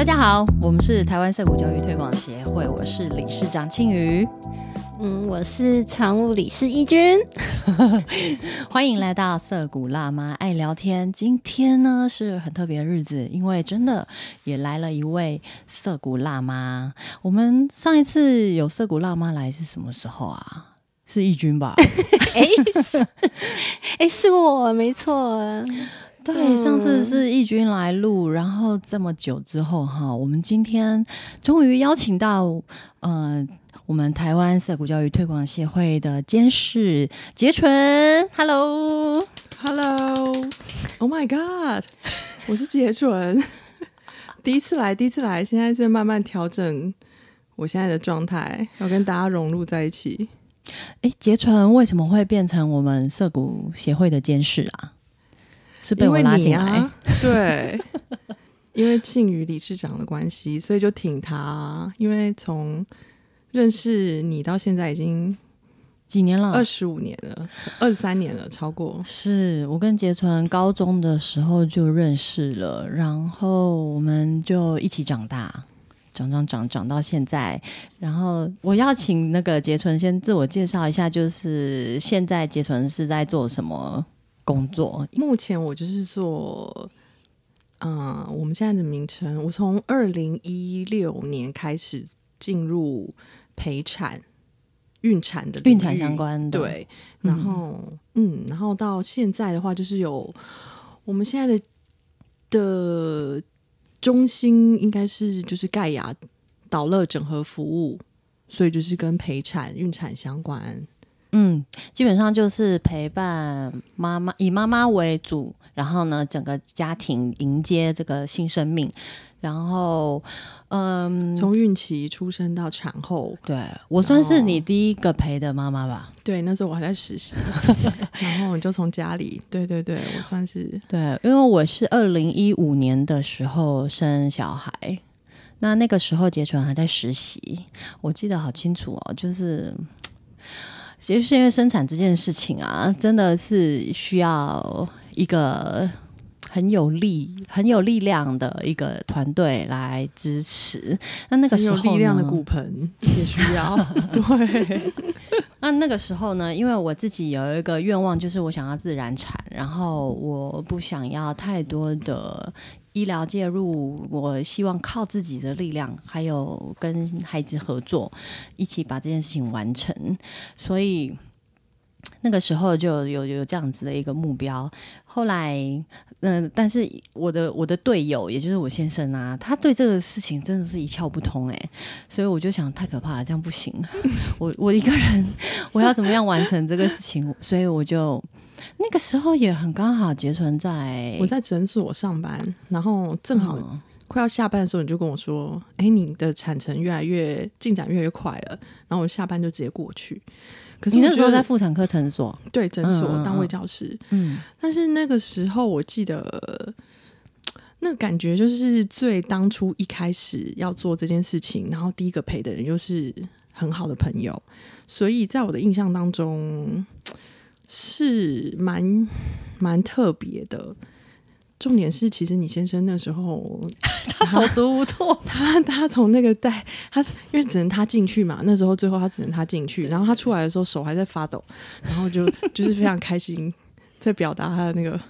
大家好，我们是台湾色谷教育推广协会，我是理事长庆瑜，嗯，我是常务理事义军，欢迎来到色谷辣妈爱聊天。今天呢是很特别的日子，因为真的也来了一位色谷辣妈。我们上一次有色谷辣妈来是什么时候啊？是义军吧？哎，是，哎，是我，没错。对，上次是义军来录，然后这么久之后哈，我们今天终于邀请到，呃，我们台湾色谷教育推广协会的监事杰纯，Hello，Hello，Oh my God，我是杰纯，第一次来，第一次来，现在是慢慢调整我现在的状态，要跟大家融入在一起。哎，杰纯为什么会变成我们色谷协会的监事啊？是被我拉进来，对，因为庆宇理事长的关系，所以就挺他。因为从认识你到现在已经几年了，二十五年了，二十三年了，超过。是我跟杰纯高中的时候就认识了，然后我们就一起长大，长长长长到现在。然后我要请那个杰纯先自我介绍一下，就是现在杰纯是在做什么？工作？目前我就是做，嗯，我们现在的名称，我从二零一六年开始进入陪产、孕产的孕产相关的，对，然后嗯，然后到现在的话，就是有我们现在的的中心应该是就是盖亚导乐整合服务，所以就是跟陪产、孕产相关。嗯，基本上就是陪伴妈妈，以妈妈为主，然后呢，整个家庭迎接这个新生命，然后，嗯，从孕期出生到产后，对我算是你第一个陪的妈妈吧？对，那时候我还在实习，然后我就从家里，对对对，我算是对，因为我是二零一五年的时候生小孩，那那个时候杰纯还在实习，我记得好清楚哦，就是。其实是因为生产这件事情啊，真的是需要一个很有力、很有力量的一个团队来支持。那那个时候，力量的骨盆也需要。对。那那个时候呢，因为我自己有一个愿望，就是我想要自然产，然后我不想要太多的。医疗介入，我希望靠自己的力量，还有跟孩子合作，一起把这件事情完成。所以 那个时候就有有这样子的一个目标。后来，嗯，但是我的我的队友，也就是我先生啊，他对这个事情真的是一窍不通哎，所以我就想，太可怕了，这样不行。我我一个人，我要怎么样完成这个事情？所以我就。那个时候也很刚好，结存在我在诊所上班，然后正好快要下班的时候，你就跟我说：“哎，你的产程越来越进展越来越快了。”然后我下班就直接过去。可是你那时候在妇产科诊所，对诊所当位教师。嗯，但是那个时候我记得，那感觉就是最当初一开始要做这件事情，然后第一个陪的人又是很好的朋友，所以在我的印象当中。是蛮蛮特别的，重点是，其实你先生那时候 他手足无措，他他从那个带他，因为只能他进去嘛，那时候最后他只能他进去，然后他出来的时候手还在发抖，然后就 就是非常开心，在表达他的那个。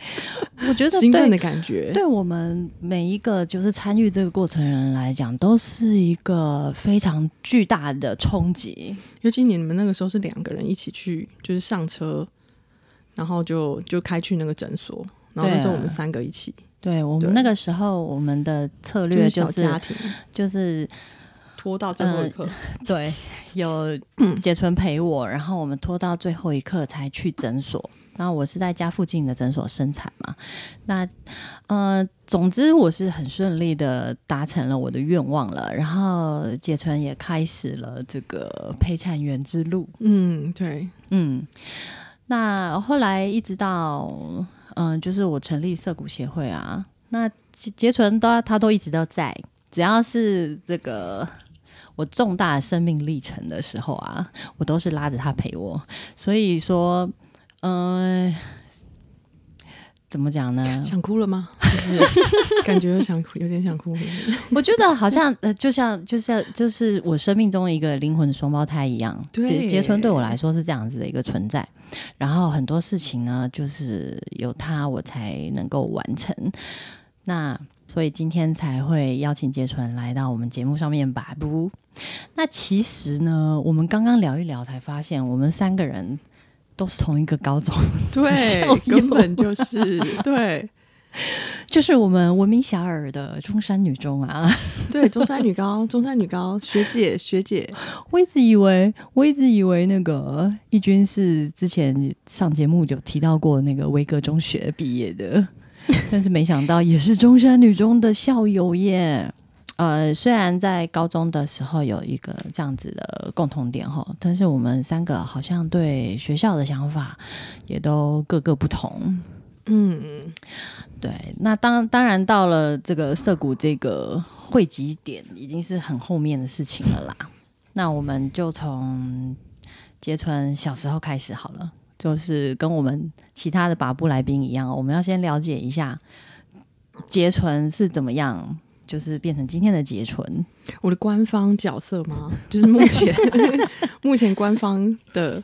我觉得兴奋的感觉，对我们每一个就是参与这个过程人来讲，都是一个非常巨大的冲击。尤其你们那个时候是两个人一起去，就是上车，然后就就开去那个诊所，然后那时候我们三个一起。对我们那个时候，我们的策略就是就是拖到最后一刻。对，有杰纯陪我，然后我们拖到最后一刻才去诊所。那我是在家附近的诊所生产嘛？那呃，总之我是很顺利的达成了我的愿望了，然后杰纯也开始了这个陪产员之路。嗯，对，嗯。那后来一直到嗯，就是我成立涩谷协会啊，那杰杰纯都他都一直都在，只要是这个我重大生命历程的时候啊，我都是拉着他陪我，所以说。嗯，怎么讲呢？想哭了吗？就是感觉想哭有点想哭。我觉得好像呃，就像就像就是我生命中一个灵魂双胞胎一样，对，结春对我来说是这样子的一个存在。然后很多事情呢，就是有他我才能够完成。那所以今天才会邀请杰纯来到我们节目上面吧？不，那其实呢，我们刚刚聊一聊才发现，我们三个人都是同一个高中，对，根本就是 对，就是我们闻名遐迩的中山女中啊，对，中山女高，中山女高学姐学姐，我一直以为，我一直以为那个义军是之前上节目有提到过那个威格中学毕业的。但是没想到也是中山女中的校友耶。呃，虽然在高中的时候有一个这样子的共同点哈，但是我们三个好像对学校的想法也都各个不同。嗯，对。那当当然到了这个涩谷这个汇集点，已经是很后面的事情了啦。那我们就从杰存小时候开始好了。就是跟我们其他的把布来宾一样，我们要先了解一下结纯是怎么样，就是变成今天的结纯。我的官方角色吗？就是目前 目前官方的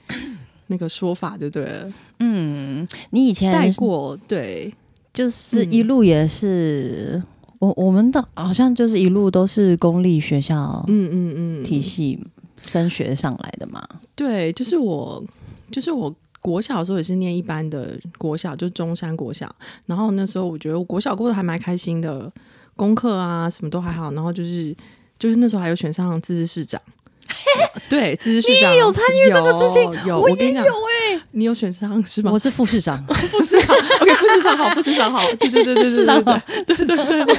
那个说法，对不对？嗯，你以前带过，对，就是一路也是我我们的，好像就是一路都是公立学校，嗯嗯嗯，体系升学上来的嘛。对，就是我，就是我。国小的时候也是念一般的国小，就中山国小。然后那时候我觉得我国小过得还蛮开心的，功课啊什么都还好。然后就是就是那时候还有选上自治市长，对，自治市长有参与这个事情，有我也有哎，你有选上是吗？我是副市长，副市长，OK，副市长好，副市长好，对对对对对对对对对对。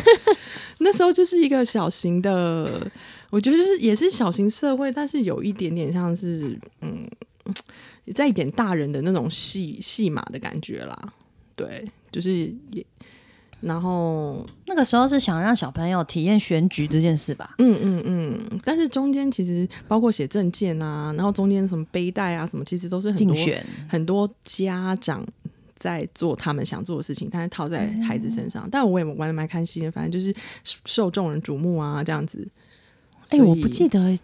那时候就是一个小型的，我觉得就是也是小型社会，但是有一点点像是嗯。在一点大人的那种戏戏码的感觉啦，对，就是也，然后那个时候是想让小朋友体验选举这件事吧，嗯嗯嗯，但是中间其实包括写证件啊，然后中间什么背带啊什么，其实都是很多很多家长在做他们想做的事情，但是套在孩子身上，但我也玩的蛮开心的，反正就是受众人瞩目啊这样子。哎，我不记得。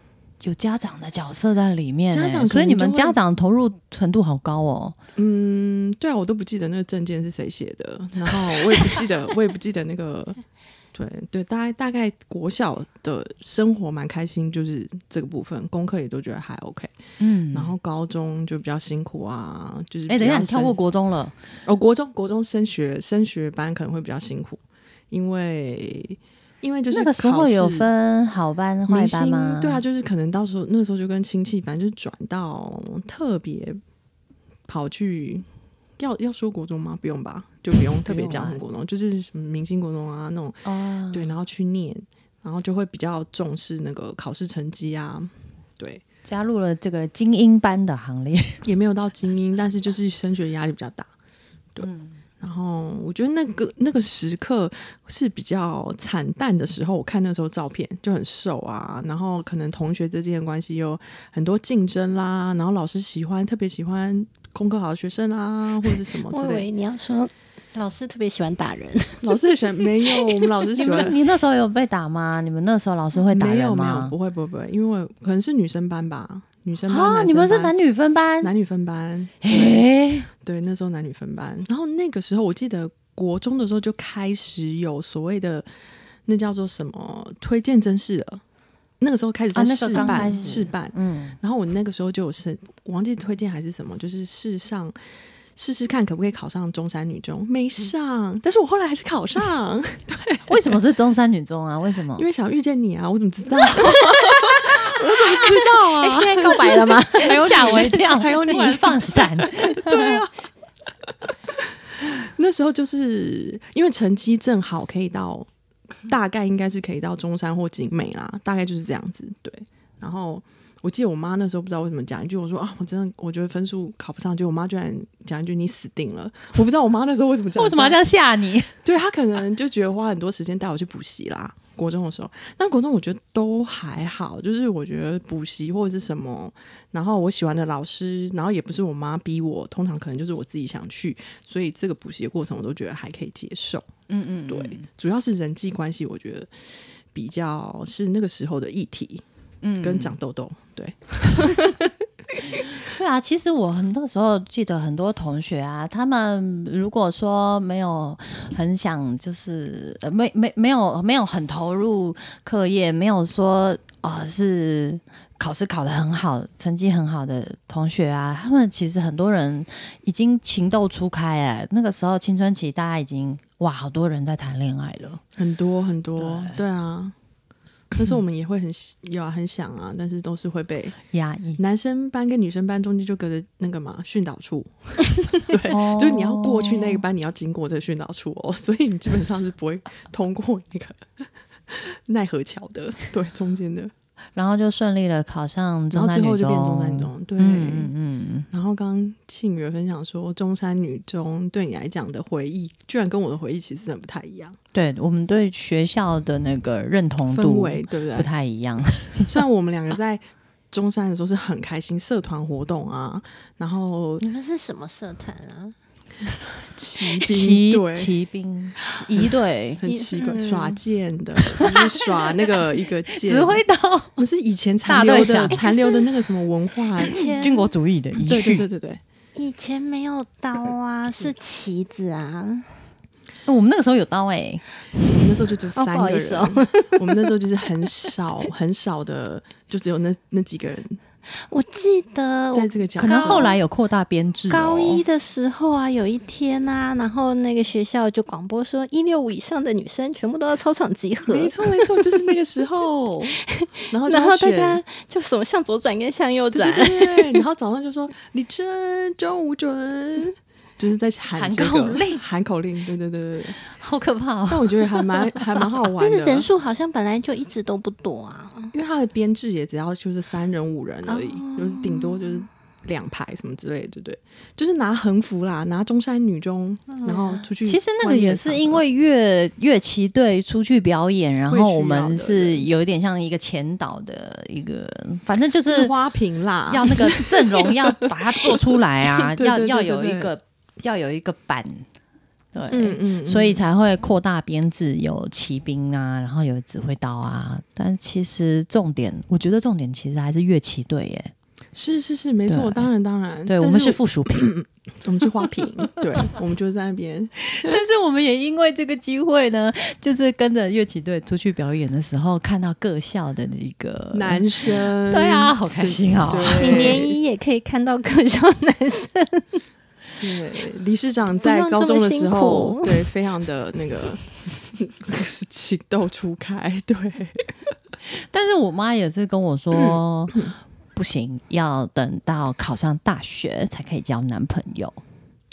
有家长的角色在里面，家长，所以你们家长投入程度好高哦。嗯，对啊，我都不记得那个证件是谁写的，然后我也不记得，我也不记得那个，对对，大概大概国小的生活蛮开心，就是这个部分，功课也都觉得还 OK。嗯，然后高中就比较辛苦啊，就是哎，等一下你跳过国中了，哦，国中国中升学升学班可能会比较辛苦，因为。因为就是那个时候有分好班坏班吗？对啊，就是可能到时候那个时候就跟亲戚，反正就转到特别跑去要要说国中吗？不用吧，就不用特别讲很国中，就是什么明星国中啊那种哦，对，然后去念，然后就会比较重视那个考试成绩啊，对，加入了这个精英班的行列，也没有到精英，但是就是升学压力比较大，对。然后我觉得那个那个时刻是比较惨淡的时候。我看那时候照片就很瘦啊，然后可能同学之间的关系有很多竞争啦，然后老师喜欢特别喜欢功课好的学生啊，或者是什么之类。你要说老师特别喜欢打人，老师也喜欢没有？我们老师喜欢 你那时候有被打吗？你们那时候老师会打人吗？不会不会不会，因为可能是女生班吧。女生班，你们是男女分班？男女分班，哎，对，那时候男女分班。然后那个时候，我记得国中的时候就开始有所谓的那叫做什么推荐真试了。那个时候开始在试办试办，嗯。然后我那个时候就有试，忘记推荐还是什么，就是试上试试看可不可以考上中山女中，没上。但是我后来还是考上。对，为什么是中山女中啊？为什么？因为想遇见你啊！我怎么知道？我怎么知道啊？现在告白了吗？吓我一跳！还有你放闪，对啊。那时候就是因为成绩正好可以到，大概应该是可以到中山或景美啦，大概就是这样子。对。然后我记得我妈那时候不知道为什么讲一句，我说啊，我真的我觉得分数考不上，就我妈居然讲一句你死定了。我不知道我妈那时候为什么这样，为什么要这样吓你？对她可能就觉得花很多时间带我去补习啦。国中的时候，但国中我觉得都还好，就是我觉得补习或者是什么，然后我喜欢的老师，然后也不是我妈逼我，通常可能就是我自己想去，所以这个补习的过程我都觉得还可以接受。嗯嗯，对，主要是人际关系，我觉得比较是那个时候的议题，嗯，跟长痘痘，对。对啊，其实我很多时候记得很多同学啊，他们如果说没有很想，就是呃，没没没有没有很投入课业，没有说啊是考试考得很好，成绩很好的同学啊，他们其实很多人已经情窦初开哎，那个时候青春期大家已经哇，好多人在谈恋爱了，很多很多，对啊。但是我们也会很有啊，很想啊，但是都是会被压抑。男生班跟女生班中间就隔着那个嘛训导处，对，就是你要过去那个班，你要经过这个训导处哦，所以你基本上是不会通过那个奈何桥的，对，中间的。然后就顺利的考上，然后最后就变中山中，对，嗯嗯。然后刚刚庆宇分享说，中山女中对你来讲的回忆，居然跟我的回忆其实真的不太一样。对我们对学校的那个认同度，对不对？不太一样。虽然我们两个在中山的时候是很开心，社团活动啊，然后你们是什么社团啊？骑兵，骑兵 一队，很奇怪，耍剑的，就是耍那个一个剑，指挥刀，不是以前残留的残留的那个什么文化，军国主义的遗绪，对对对对，以前没有刀啊，是旗子啊。我们那个时候有刀哎，我们那时候就只有三个人，我们那时候就是很少很少的，就只有那那几个人。我记得在这个角，可能后来有扩大编制。高一的时候啊，有一天啊，然后那个学校就广播说，一六五以上的女生全部都要操场集合。没错没错，就是那个时候。然后然后大家就什么向左转跟向右转，对。然后早上就说你真，中午准。就是在喊口令，喊口令，对对对对，好可怕！但我觉得还蛮还蛮好玩的。但是人数好像本来就一直都不多啊，因为它的编制也只要就是三人五人而已，就是顶多就是两排什么之类的，对不对？就是拿横幅啦，拿中山女中，然后出去。其实那个也是因为乐乐器队出去表演，然后我们是有一点像一个前导的一个，反正就是花瓶啦，要那个阵容要把它做出来啊，要要有一个。要有一个版，对，嗯嗯，所以才会扩大编制，有骑兵啊，然后有指挥刀啊。但其实重点，我觉得重点其实还是乐器队，耶。是是是，没错，当然当然，对我们是附属品，我们是花瓶，对，我们就在那边。但是我们也因为这个机会呢，就是跟着乐器队出去表演的时候，看到各校的一个男生，对啊，好开心啊！你年一也可以看到各校男生。对，理事长在高中的时候，对，非常的那个情窦初开，对。但是我妈也是跟我说，不行，要等到考上大学才可以交男朋友。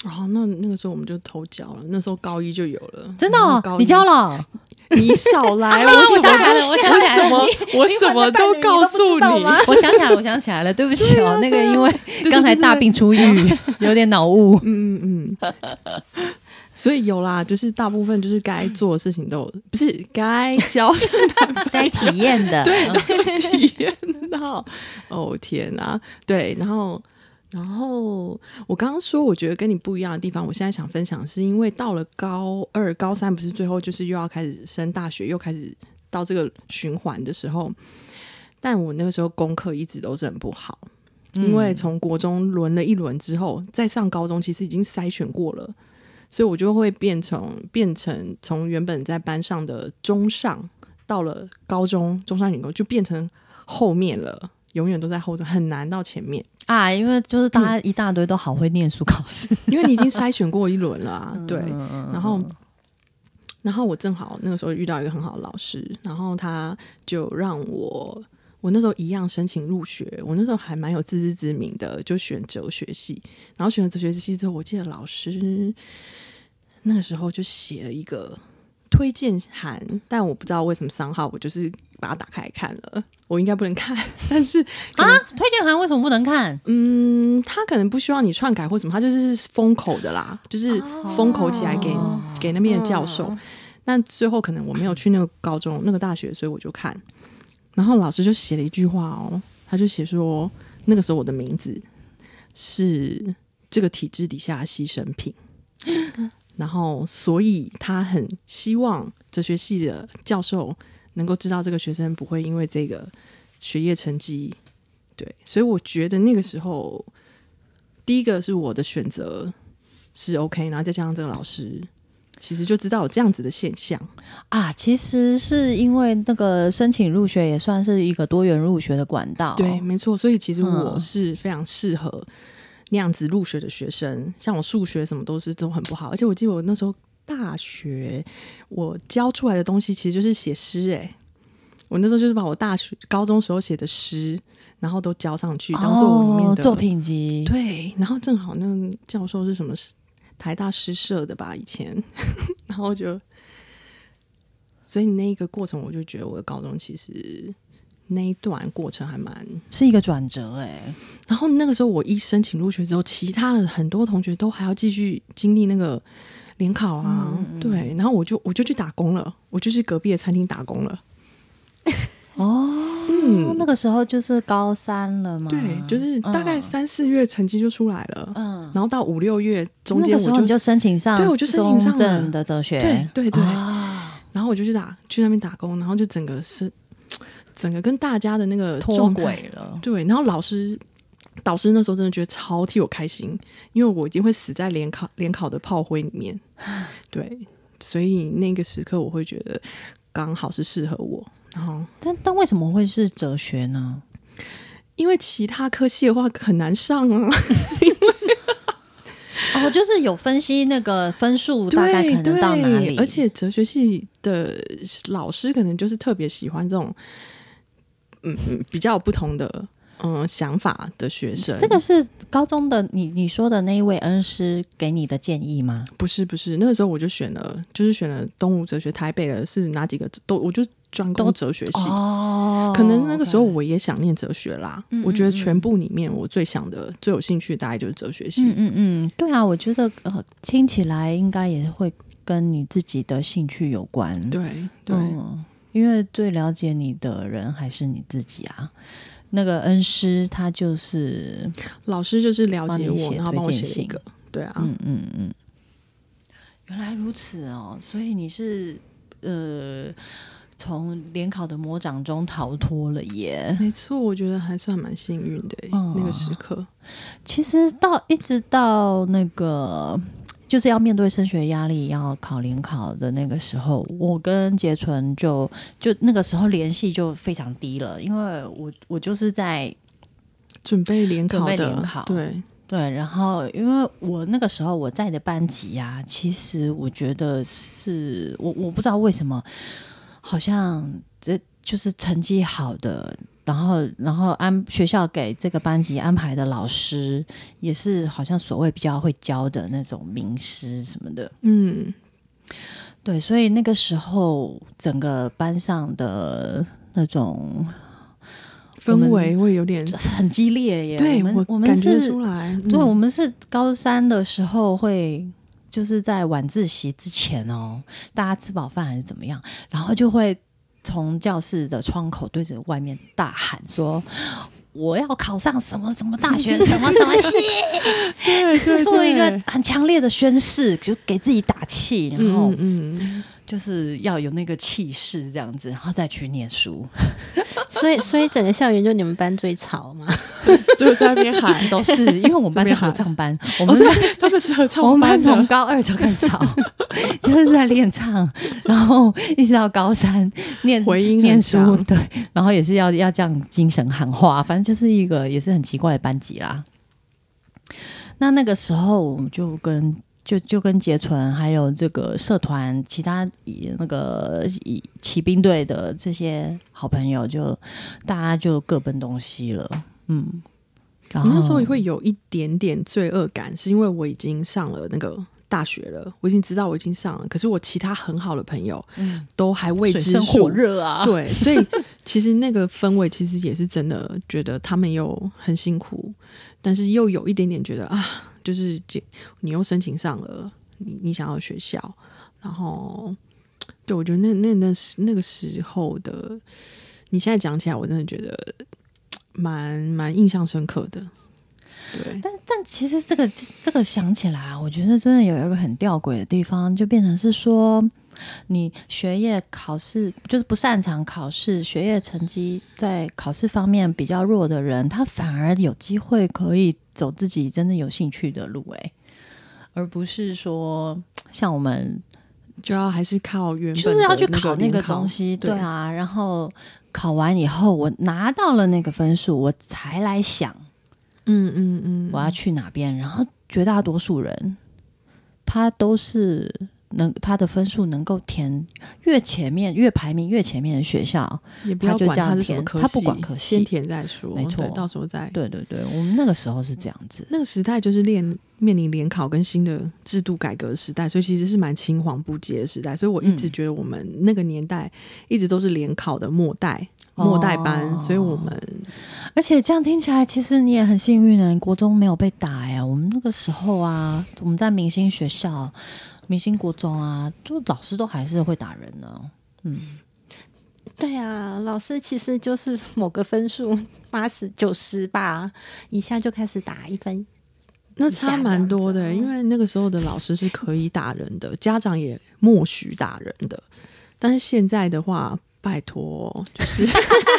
哦，那那个时候我们就偷交了，那时候高一就有了，真的？你交了？你少来！我想起来了，我想起来了，我什么都告诉你。我想起来了，我想起来了，对不起哦，那个因为 刚才大病初愈，有点脑雾。嗯嗯嗯。所以有啦，就是大部分就是该做的事情都不是该教、该体验的，对，体验到。哦天啊，对，然后。然后我刚刚说，我觉得跟你不一样的地方，我现在想分享，是因为到了高二、高三，不是最后就是又要开始升大学，又开始到这个循环的时候，但我那个时候功课一直都是很不好，因为从国中轮了一轮之后，再上高中，其实已经筛选过了，所以我就会变成变成从原本在班上的中上，到了高中中上女工就变成后面了。永远都在后头，很难到前面啊！因为就是大家一大堆都好会念书考试，因为你已经筛选过一轮了啊。对，然后，然后我正好那个时候遇到一个很好的老师，然后他就让我，我那时候一样申请入学，我那时候还蛮有自知之明的，就选哲学系。然后选了哲学系之后，我记得老师那个时候就写了一个推荐函，但我不知道为什么三号，我就是把它打开看了。我应该不能看，但是啊，推荐函为什么不能看？嗯，他可能不希望你篡改或什么，他就是封口的啦，就是封口起来给给那边的教授。但最后可能我没有去那个高中、那个大学，所以我就看。然后老师就写了一句话哦，他就写说，那个时候我的名字是这个体制底下的牺牲品。然后，所以他很希望哲学系的教授能够知道这个学生不会因为这个学业成绩。对，所以我觉得那个时候，第一个是我的选择是 OK，然后再加上这个老师，其实就知道有这样子的现象啊。其实是因为那个申请入学也算是一个多元入学的管道，对，没错。所以其实我是非常适合那样子入学的学生。像我数学什么都是都很不好，而且我记得我那时候大学我教出来的东西其实就是写诗，哎，我那时候就是把我大学高中时候写的诗。然后都交上去，当做我里面的作品集。对，然后正好那个教授是什么台大诗社的吧？以前，然后就，所以那一个过程，我就觉得我的高中其实那一段过程还蛮是一个转折哎。然后那个时候我一申请入学之后，其他的很多同学都还要继续经历那个联考啊，对，然后我就我就去打工了，我就去隔壁的餐厅打工了。哦。嗯，那个时候就是高三了嘛，对，就是大概三四月成绩就出来了，嗯，然后到五六月中间，我就申请上，对，我就申请上了。的哲学，对对对，然后我就去打去那边打工，然后就整个是整个跟大家的那个脱轨了，对，然后老师导师那时候真的觉得超替我开心，因为我一定会死在联考联考的炮灰里面，对，所以那个时刻我会觉得刚好是适合我。然后，但但为什么会是哲学呢？因为其他科系的话很难上啊。哦，就是有分析那个分数大概可能到哪里，而且哲学系的老师可能就是特别喜欢这种，嗯嗯，比较不同的嗯想法的学生。这个是高中的你你说的那一位恩师给你的建议吗？不是不是，那个时候我就选了，就是选了东吴哲学，台北的是哪几个都我就。专攻哲学系，哦可能那个时候我也想念哲学啦。我觉得全部里面我最想的、最有兴趣，大概就是哲学系。嗯嗯嗯，对啊，我觉得呃，听起来应该也会跟你自己的兴趣有关。对对，因为最了解你的人还是你自己啊。那个恩师他就是老师，就是了解我，然后帮我写一个。对啊，嗯嗯嗯，原来如此哦，所以你是呃。从联考的魔掌中逃脱了耶！没错，我觉得还算蛮幸运的那个时刻。其实到一直到那个就是要面对升学压力，要考联考的那个时候，我跟杰纯就就那个时候联系就非常低了，因为我我就是在准备联考的对对。然后因为我那个时候我在的班级呀，其实我觉得是我我不知道为什么。好像这就是成绩好的，然后然后安学校给这个班级安排的老师也是好像所谓比较会教的那种名师什么的，嗯，对，所以那个时候整个班上的那种氛围会有点很激烈耶。对，我我们是出来，对，我们是高三的时候会。就是在晚自习之前哦，大家吃饱饭还是怎么样，然后就会从教室的窗口对着外面大喊说：“我要考上什么什么大学，什么什么系。”就是做一个很强烈的宣誓，就给自己打气，然后嗯。就是要有那个气势，这样子，然后再去念书。所以，所以整个校园就你们班最吵嘛，就在那边喊，都是 因为我们班是合唱班，我们他们是合唱班，我们班从高二就开始吵，就是在练唱，然后一直到高三念回音念书，对，然后也是要要这样精神喊话，反正就是一个也是很奇怪的班级啦。那那个时候我们就跟。就就跟杰纯还有这个社团其他那个骑兵队的这些好朋友，就大家就各奔东西了。嗯，然后那时候也会有一点点罪恶感，是因为我已经上了那个大学了，我已经知道我已经上了，可是我其他很好的朋友都还未知火热啊。对，所以其实那个氛围其实也是真的，觉得他们又很辛苦，但是又有一点点觉得啊。就是你又申请上了你你想要学校，然后对，我觉得那那那时那个时候的，你现在讲起来，我真的觉得蛮蛮印象深刻的。对，但但其实这个这个想起来，我觉得真的有一个很吊诡的地方，就变成是说，你学业考试就是不擅长考试，学业成绩在考试方面比较弱的人，他反而有机会可以走自己真正有兴趣的路，哎，而不是说像我们就要还是靠原就是要去考那个东西，对啊，然后考完以后我拿到了那个分数，我才来想。嗯嗯嗯，我要去哪边？然后绝大多数人，他都是能他的分数能够填越前面越排名越前面的学校，也不要管他是什么科他不管科系，先填再说。没错，到时候再。对对对，我们那个时候是这样子，那个时代就是练面临联考跟新的制度改革时代，所以其实是蛮青黄不接的时代。所以我一直觉得我们那个年代一直都是联考的末代。末代班，所以我们，而且这样听起来，其实你也很幸运呢。国中没有被打呀。我们那个时候啊，我们在明星学校、明星国中啊，就老师都还是会打人呢。嗯，对啊，老师其实就是某个分数 八十九十吧，一下就开始打一分，那差蛮多的。因为那个时候的老师是可以打人的，家长也默许打人的，但是现在的话。拜托，就是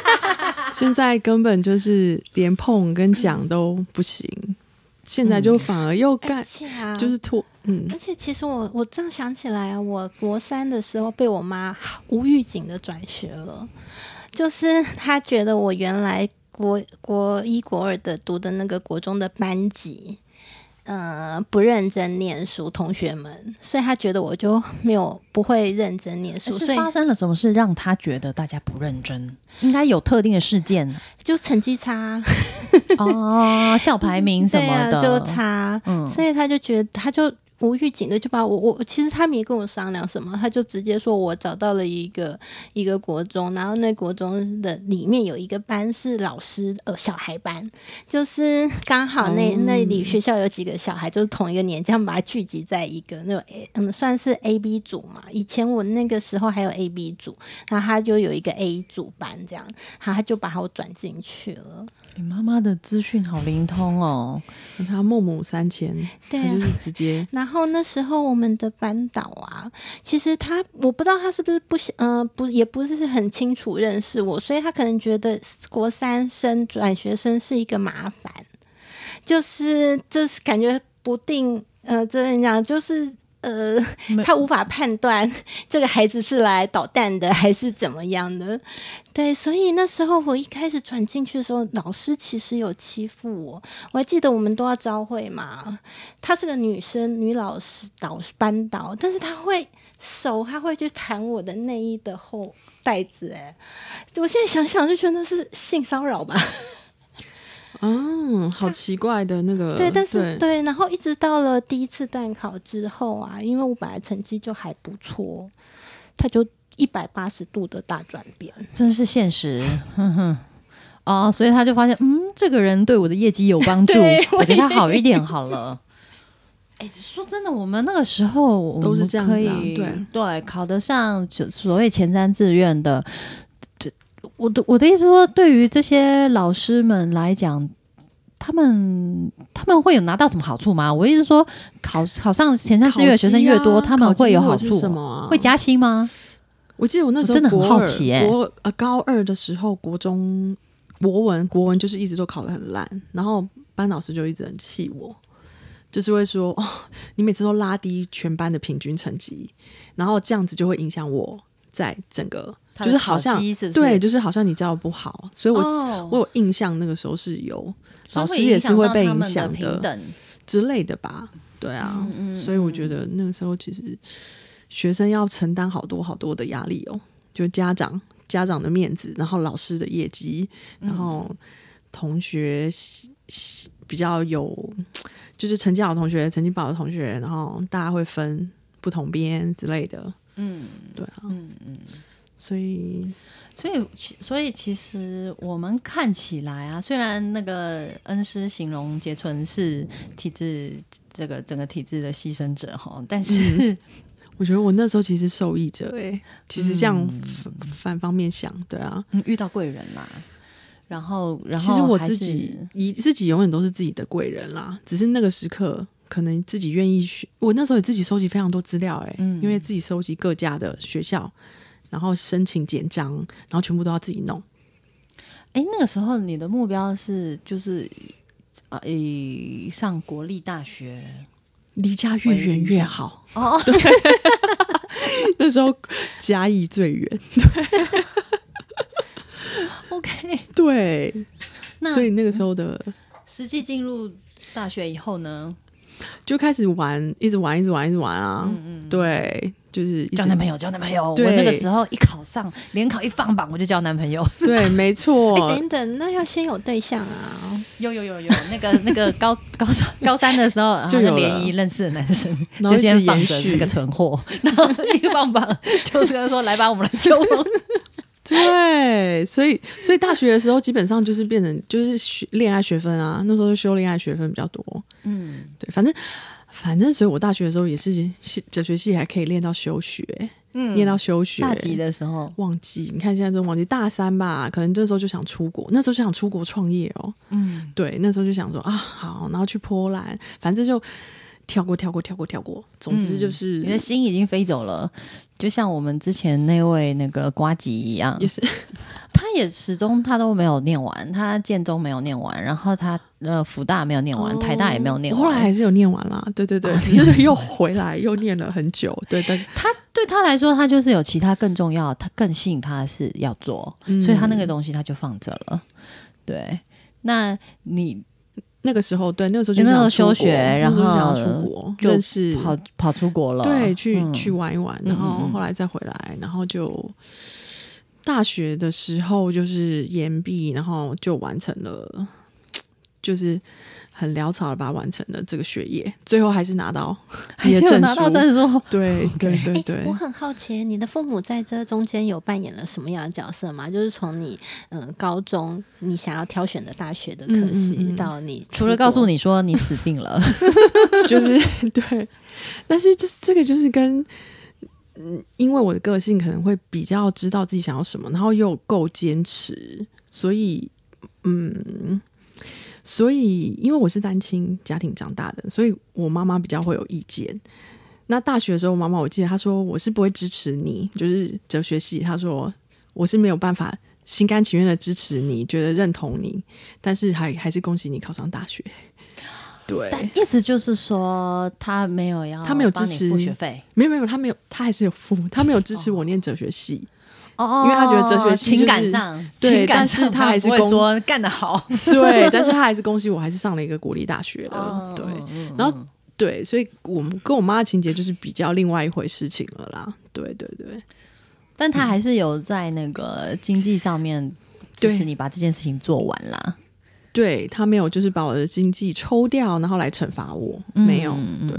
现在根本就是连碰跟讲都不行，现在就反而又干，就是拖，嗯。而且其实我我这样想起来啊，我国三的时候被我妈无预警的转学了，就是她觉得我原来国国一国二的读的那个国中的班级。呃，不认真念书，同学们，所以他觉得我就没有不会认真念书。所以发生了什么事让他觉得大家不认真？应该有特定的事件，就成绩差哦，校排名什么的 就差，嗯，所以他就觉得他就。无预警的就把我我其实他没跟我商量什么，他就直接说我找到了一个一个国中，然后那国中的里面有一个班是老师呃小孩班，就是 刚好那那里学校有几个小孩就是同一个年，这样把它聚集在一个那种嗯算是 A B 组嘛。以前我那个时候还有 A B 组，然后他就有一个 A 组班这样，他他就把我转进去了。你妈妈的资讯好灵通哦，她孟母三迁，他就是直接。然后那时候我们的班导啊，其实他我不知道他是不是不呃不也不是很清楚认识我，所以他可能觉得国三生转学生是一个麻烦，就是就是感觉不定呃，这样讲就是。呃，他无法判断这个孩子是来捣蛋的还是怎么样的，对，所以那时候我一开始转进去的时候，老师其实有欺负我。我还记得我们都要招会嘛，她是个女生，女老师导班导，但是她会手，她会去弹我的内衣的后袋子，哎，我现在想想就觉得是性骚扰吧。嗯，好奇怪的那个。对，但是对，然后一直到了第一次段考之后啊，因为我本来成绩就还不错，他就一百八十度的大转变，真是现实。哼哼哦，所以他就发现，嗯，这个人对我的业绩有帮助，我对他好一点好了。哎，说真的，我们那个时候都是这样子，对对，考得上就所谓前三志愿的。我的我的意思说，对于这些老师们来讲，他们他们会有拿到什么好处吗？我意思说，考考上前三志愿的学生越多，他们会有好处什么？会加薪吗？我记得我那时候真的很好奇，国呃高二的时候，国中国文国文就是一直都考得很烂，然后班老师就一直很气我，就是会说哦，你每次都拉低全班的平均成绩，然后这样子就会影响我在整个。就是好像对，就是好像你教的不好，所以我我有印象，那个时候是有老师也是会被影响的之类的吧？对啊，所以我觉得那个时候其实学生要承担好多好多的压力哦，就家长家长的面子，然后老师的业绩，然后同学比较有就是成绩好的同学，成绩不好的同学，然后大家会分不同边之类的。嗯，对啊，嗯嗯。所以，所以，其所以，其实我们看起来啊，虽然那个恩师形容杰纯是体制这个整个体制的牺牲者哈，但是我觉得我那时候其实受益者哎，其实这样反反方面想，对啊，遇到贵人啦。然后，然后其实我自己以自己永远都是自己的贵人啦，只是那个时刻可能自己愿意学。我那时候也自己收集非常多资料哎，因为自己收集各家的学校，然后申请简章，然后全部都要自己弄。哎，那个时候你的目标是就是啊，上国立大学。离家越远越好哦。对，那时候嘉义最远。对，OK，对。所以那个时候的实际进入大学以后呢？就开始玩，一直玩，一直玩，一直玩啊！嗯嗯，对，就是交男朋友，交男朋友。我那个时候一考上联考一放榜，我就交男朋友。对，没错。等等，那要先有对象啊！有有有有，那个那个 高高三高三的时候就联谊认识的男生，就先放着那个存货，然后一放榜就是跟他说：“来吧，我们来交往。”对，所以所以大学的时候基本上就是变成就是学恋爱学分啊，那时候就修恋爱学分比较多。嗯，对，反正反正，所以我大学的时候也是系哲学系，还可以练到休学，嗯，练到休学。大几的时候忘记，你看现在都忘记。大三吧，可能这时候就想出国，那时候就想出国创业哦。嗯，对，那时候就想说啊，好，然后去波兰，反正就跳过，跳过，跳过，跳过。总之就是你的心已经飞走了。就像我们之前那位那个瓜吉一样，也是，他也始终他都没有念完，他建中没有念完，然后他呃福大没有念完，台大也没有念完，后来还是有念完啦。对对对，只是又回来又念了很久。对对，他对他来说，他就是有其他更重要，他更吸引他的是要做，所以他那个东西他就放着了。对，那你。那个时候，对，那个时候就那时候休学，然后想要出国，就是跑跑出国了，对，去去玩一玩，然后后来再回来，然后就大学的时候就是研毕，然后就完成了，就是。很潦草的把它完成了这个学业，最后还是拿到，还是拿到证书。对对对对，我很好奇，你的父母在这中间有扮演了什么样的角色吗？就是从你嗯高中你想要挑选的大学的科系，到你除了告诉你说你死定了，就是对，但是这这个就是跟嗯，因为我的个性可能会比较知道自己想要什么，然后又够坚持，所以嗯。所以，因为我是单亲家庭长大的，所以我妈妈比较会有意见。那大学的时候，妈妈我记得她说我是不会支持你，就是哲学系，她说我是没有办法心甘情愿的支持你，觉得认同你，但是还还是恭喜你考上大学。对，但意思就是说他没有要，他没有支持付学费，没有没有，他没有，他还是有付，他没有支持我念哲学系。哦，因为他觉得哲学情感上对，但是他还是说干得好，对，但是他还是恭喜我，还是上了一个国立大学了，对，然后对，所以我们跟我妈的情节就是比较另外一回事情了啦，对对对，但他还是有在那个经济上面支持你把这件事情做完啦，对他没有就是把我的经济抽掉，然后来惩罚我，没有，对。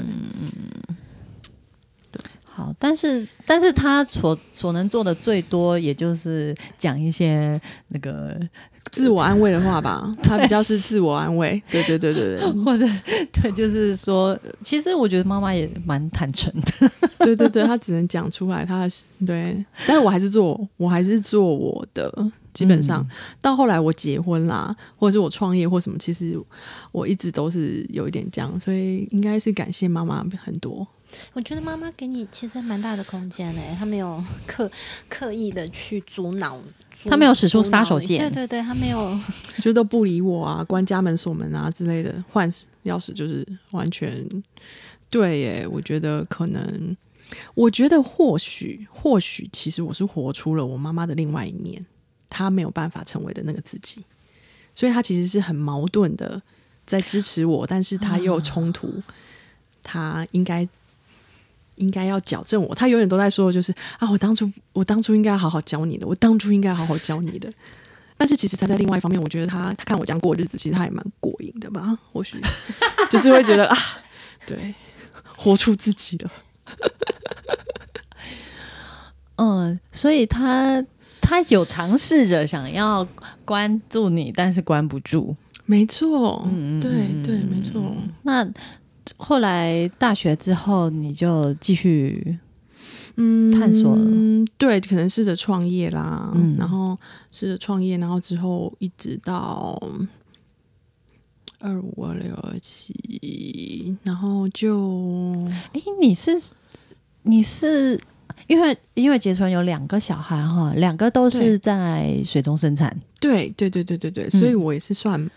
好，但是但是他所所能做的最多，也就是讲一些那个自我安慰的话吧。他比较是自我安慰，对对对对对，或者对，就是说，其实我觉得妈妈也蛮坦诚的。对对对，他只能讲出来，他对，但是我还是做，我还是做我的。基本上到后来我结婚啦，或者是我创业或什么，其实我一直都是有一点这样，所以应该是感谢妈妈很多。我觉得妈妈给你其实蛮大的空间嘞，她没有 刻刻意的去阻挠，她没有使出杀手锏，对对对，她没有，就都不理我啊，关家门锁门啊之类的，换钥匙就是完全对耶。我觉得可能，我觉得或许或许，其实我是活出了我妈妈的另外一面，她没有办法成为的那个自己，所以她其实是很矛盾的，在支持我，但是她又冲突，她应该。应该要矫正我，他永远都在说，就是啊，我当初我当初应该好好教你的，我当初应该好好教你的。但是其实他在另外一方面，我觉得他他看我这样过日子，其实他也蛮过瘾的吧？或许 就是会觉得啊，对，活出自己了。嗯，所以他他有尝试着想要关注你，但是关不住。没错，嗯，对对，没错。那。后来大学之后，你就继续嗯，探索了。对，可能试着创业啦，嗯然后试着创业，然后之后一直到二五二六二七，然后就哎，你是你是因为因为杰纯有两个小孩哈，两个都是在水中生产，对对对对对对，所以我也是算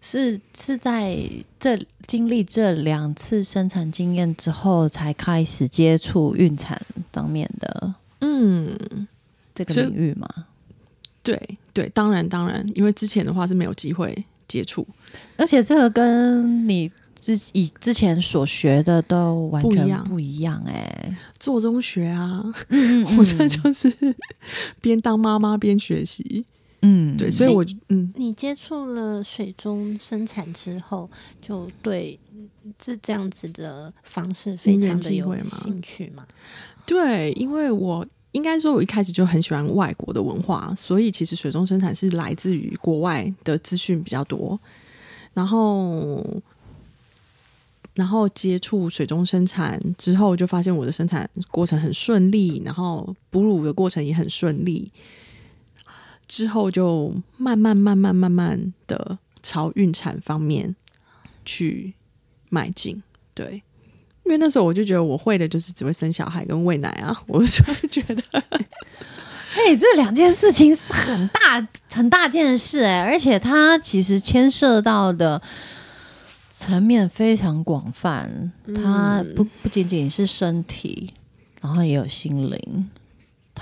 是是在这经历这两次生产经验之后，才开始接触孕产方面的嗯，这个领域嘛？对对，当然当然，因为之前的话是没有机会接触，而且这个跟你之以之前所学的都完全不一样哎、做中学啊，嗯 我这就是 边当妈妈边学习，嗯对，所以我嗯。你接触了水中生产之后，就对这这样子的方式非常的有兴趣嘛？对，因为我应该说，我一开始就很喜欢外国的文化，所以其实水中生产是来自于国外的资讯比较多，然后。然后接触水中生产之后，就发现我的生产过程很顺利，然后哺乳的过程也很顺利。之后就慢慢、慢慢、慢慢的朝孕产方面去迈进。对，因为那时候我就觉得我会的就是只会生小孩跟喂奶啊，我就觉得 哎、这两件事情是很大很大件事哎、而且它其实牵涉到的层面非常广泛，它不不仅仅是身体，然后也有心灵，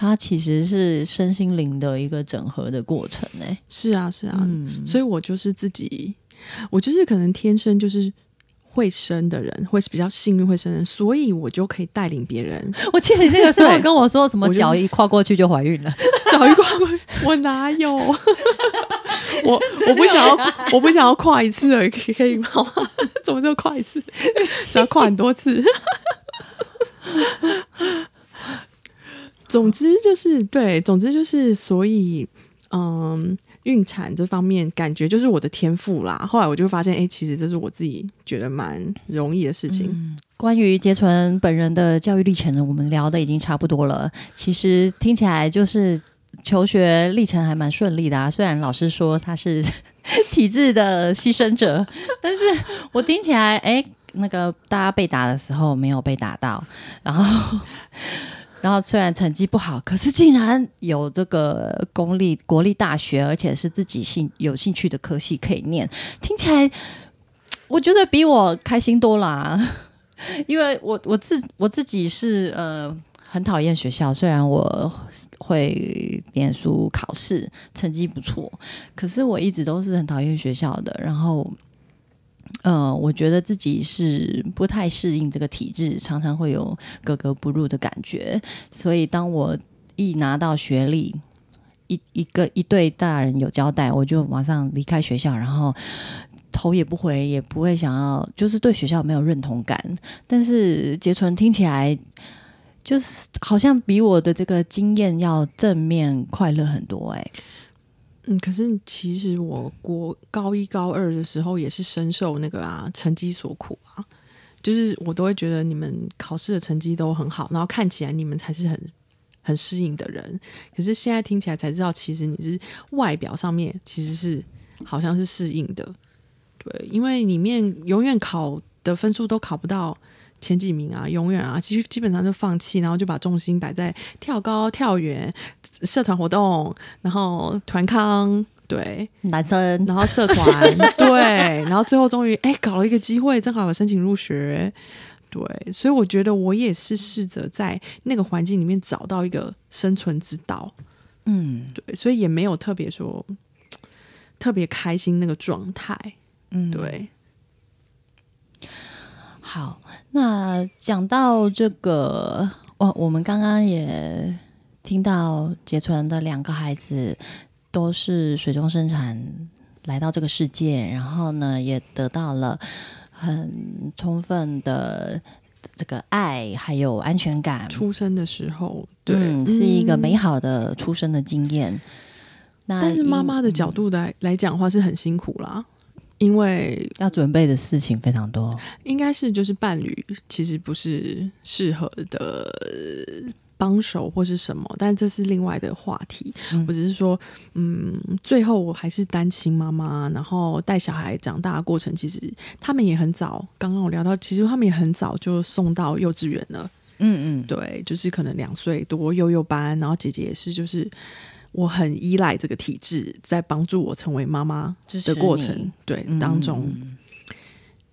它其实是身心灵的一个整合的过程哎、是啊是啊，嗯，所以我就是自己，我就是可能天生就是会生的人，会是比较幸运会生人，所以我就可以带领别人 我记得你那个时候跟我说什么脚一跨过去就怀孕了，脚一跨过去，我哪有？我 我不想要，我不想要跨一次而已，可以可以吗？怎么就跨一次？想要跨很多次？总之就是对，总之就是，所以嗯，孕产这方面感觉就是我的天赋啦。后来我就发现，哎、其实这是我自己觉得蛮容易的事情。关于杰纯本人的教育历程呢，我们聊的已经差不多了。其实听起来就是求学历程还蛮顺利的啊。虽然老师说他是 体制的牺牲者，但是我听起来，哎，那个大家被打的时候没有被打到，然后。然后虽然成绩不好，可是竟然有这个公立国立大学，而且是自己兴有兴趣的科系可以念，听起来我觉得比我开心多啦、因为我我自我自己是呃很讨厌学校，虽然我会念书考试，成绩不错，可是我一直都是很讨厌学校的。然后，呃，我觉得自己是不太适应这个体制，常常会有格格不入的感觉。所以，当我一拿到学历，一一个一对大人有交代，我就马上离开学校，然后头也不回，也不会想要，就是对学校没有认同感。但是杰纯听起来，就是好像比我的这个经验要正面快乐很多、哎，嗯，可是其实我国高一高二的时候也是深受那个啊成绩所苦啊，就是我都会觉得你们考试的成绩都很好，然后看起来你们才是很很适应的人，可是现在听起来才知道，其实你是外表上面其实是好像是适应的，对，因为里面永远考的分数都考不到。前几名啊，永远啊，基基本上就放弃，然后就把重心摆在跳高、跳远、社团活动，然后团康，对，男生。然后社团，对，然后最后终于哎搞了一个机会，正好有申请入学，对，所以我觉得我也是试着在那个环境里面找到一个生存之道，嗯。对，所以也没有特别说特别开心那个状态，嗯，对，好，那讲到这个，哦，我们刚刚也听到杰纯的两个孩子都是水中生产来到这个世界，然后呢，也得到了很充分的这个爱，还有安全感，出生的时候，对，嗯，是一个嗯。美好的出生的经验。那但是妈妈的角度来来讲的话是很辛苦啦，因为要准备的事情非常多，应该是就是伴侣其实不是适合的帮手或是什么，但这是另外的话题。我只是说，嗯，最后我还是单亲妈妈，然后带小孩长大的过程，其实他们也很早。刚刚我聊到，其实他们也很早就送到幼稚园了。嗯嗯，对，就是可能两岁多幼幼班，然后姐姐也是，就是我很依赖这个体制，在帮助我成为妈妈的过程，对当中。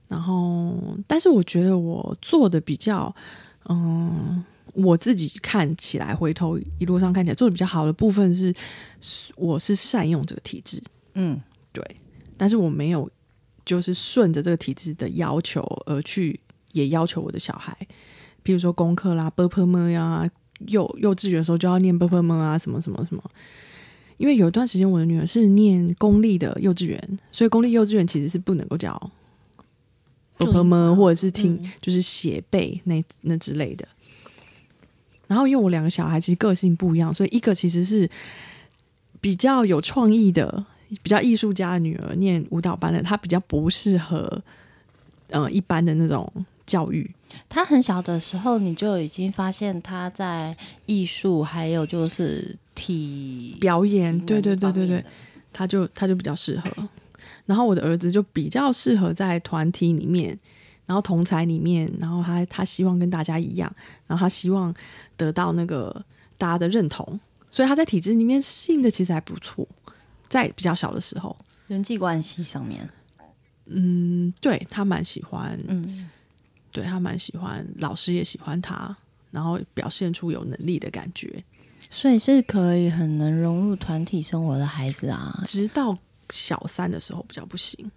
然后，但是我觉得我做的比较，嗯，我自己看起来回头一路上看起来做的比较好的部分是，我是善用这个体制，嗯，对，但是我没有就是顺着这个体制的要求而去，也要求我的小孩。比如说功课啦，b p m 呀，幼幼稚园的时候就要念 b m 啊，什么什么什么。因为有一段时间我的女儿是念公立的幼稚园，所以公立幼稚园其实是不能够叫 b m 或者是听就是写背那那之类的。然后因为我两个小孩其实个性不一样，所以一个其实是比较有创意的、比较艺术家的女儿念舞蹈班的，她比较不适合嗯一般的那种。教育，他很小的时候，你就已经发现他在艺术，还有就是体表演，对对对对对，他就他就比较适合。然后我的儿子就比较适合在团体里面，然后同才里面，然后他他希望跟大家一样，然后他希望得到那个大家的认同，所以他在体制里面适应的其实还不错，在比较小的时候，人际关系上面，嗯，对他蛮喜欢，嗯。对他蛮喜欢，老师也喜欢他，然后表现出有能力的感觉，所以是可以很能融入团体生活的孩子啊。直到小三的时候比较不行。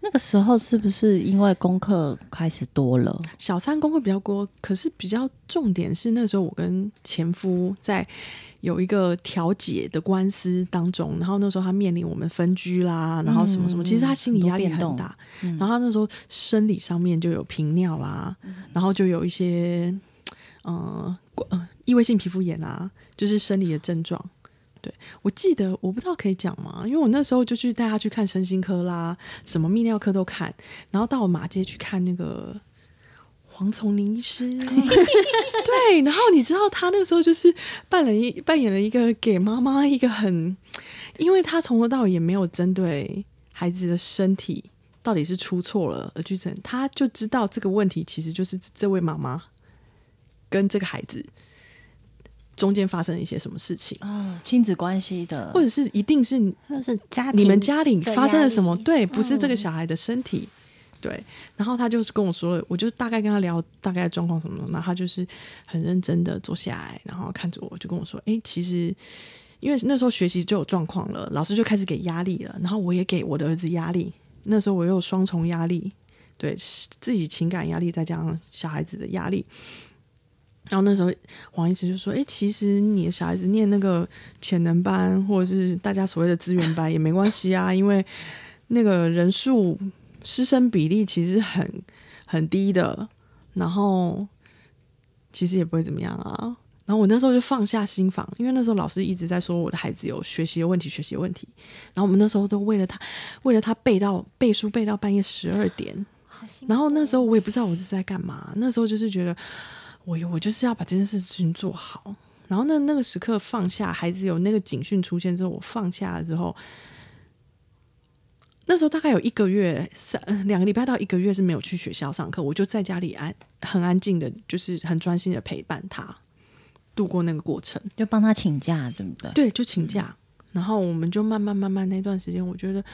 那个时候是不是因为功课开始多了？小三功课比较多，可是比较重点是那时候我跟前夫在有一个调解的官司当中，然后那时候他面临我们分居啦，然后什么什么，其实他心理压力很大。然后他那时候生理上面就有频尿啦，然后就有一些嗯呃异位性皮肤炎啊，就是生理的症状。对，我记得我不知道可以讲吗？因为我那时候就去带他去看身心科啦，什么泌尿科都看，然后到我马街去看那个黄崇宁医师。对，然后你知道他那个时候就是扮了一扮演了一个给妈妈一个很，因为他从头到尾也没有针对孩子的身体到底是出错了而去诊，他就知道这个问题其实就是这位妈妈跟这个孩子。中间发生了一些什么事情啊？亲子关系的，或者是一定是，那是家你们家里发生了什么？对，不是这个小孩的身体。对，然后他就是跟我说了，我就大概跟他聊大概的状况什么的，然后他就是很认真的坐下来，然后看着我就跟我说：“哎，其实因为那时候学习就有状况了，老师就开始给压力了，然后我也给我的儿子压力。那时候我又有双重压力，对自己情感压力再加上小孩子的压力。”然后那时候黄医师就说：“哎，其实你的小孩子念那个潜能班，或者是大家所谓的资源班也没关系啊，因为那个人数师生比例其实很很低的，然后其实也不会怎么样啊。然后我那时候就放下心房，因为那时候老师一直在说我的孩子有学习的问题，学习的问题。然后我们那时候都为了他，为了他背到背书背到半夜十二点。然后那时候我也不知道我是在干嘛，那时候就是觉得。”我我就是要把这件事情做好，然后那那个时刻放下，孩子有那个警讯出现之后，我放下了之后，那时候大概有一个月三两个礼拜到一个月是没有去学校上课，我就在家里安很安静的，就是很专心的陪伴他度过那个过程，就帮他请假，对不对？对，就请假，然后我们就慢慢慢慢那段时间，我觉得。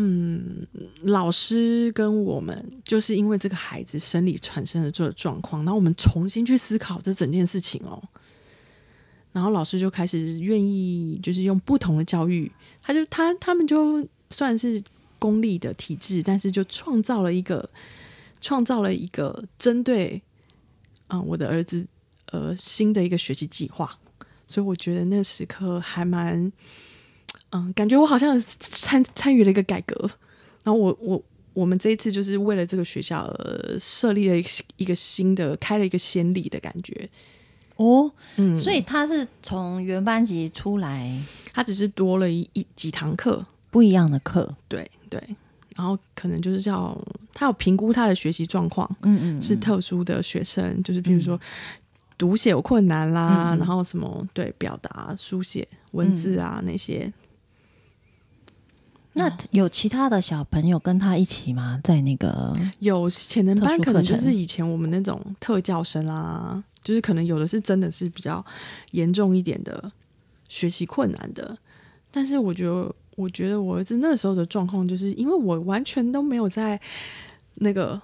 嗯，老师跟我们就是因为这个孩子生理产生的这个状况，然后我们重新去思考这整件事情哦。然后老师就开始愿意，就是用不同的教育，他就他他们就算是公立的体制，但是就创造了一个创造了一个针对嗯我的儿子呃新的一个学习计划，所以我觉得那时刻还蛮。嗯，感觉我好像参参与了一个改革，然后我我我们这一次就是为了这个学校而设立了一个一个新的开了一个先例的感觉。哦，嗯，所以他是从原班级出来，他只是多了一一几堂课，不一样的课，对对，然后可能就是叫他有评估他的学习状况，嗯嗯，是特殊的学生，就是比如说读写有困难啦，然后什么对表达、书写、文字啊那些。那有其他的小朋友跟他一起吗？在那个有潜能班，可能就是以前我们那种特教生啦，就是可能有的是真的是比较严重一点的学习困难的，但是我觉得，我觉得我儿子那时候的状况，就是因为我完全都没有在那个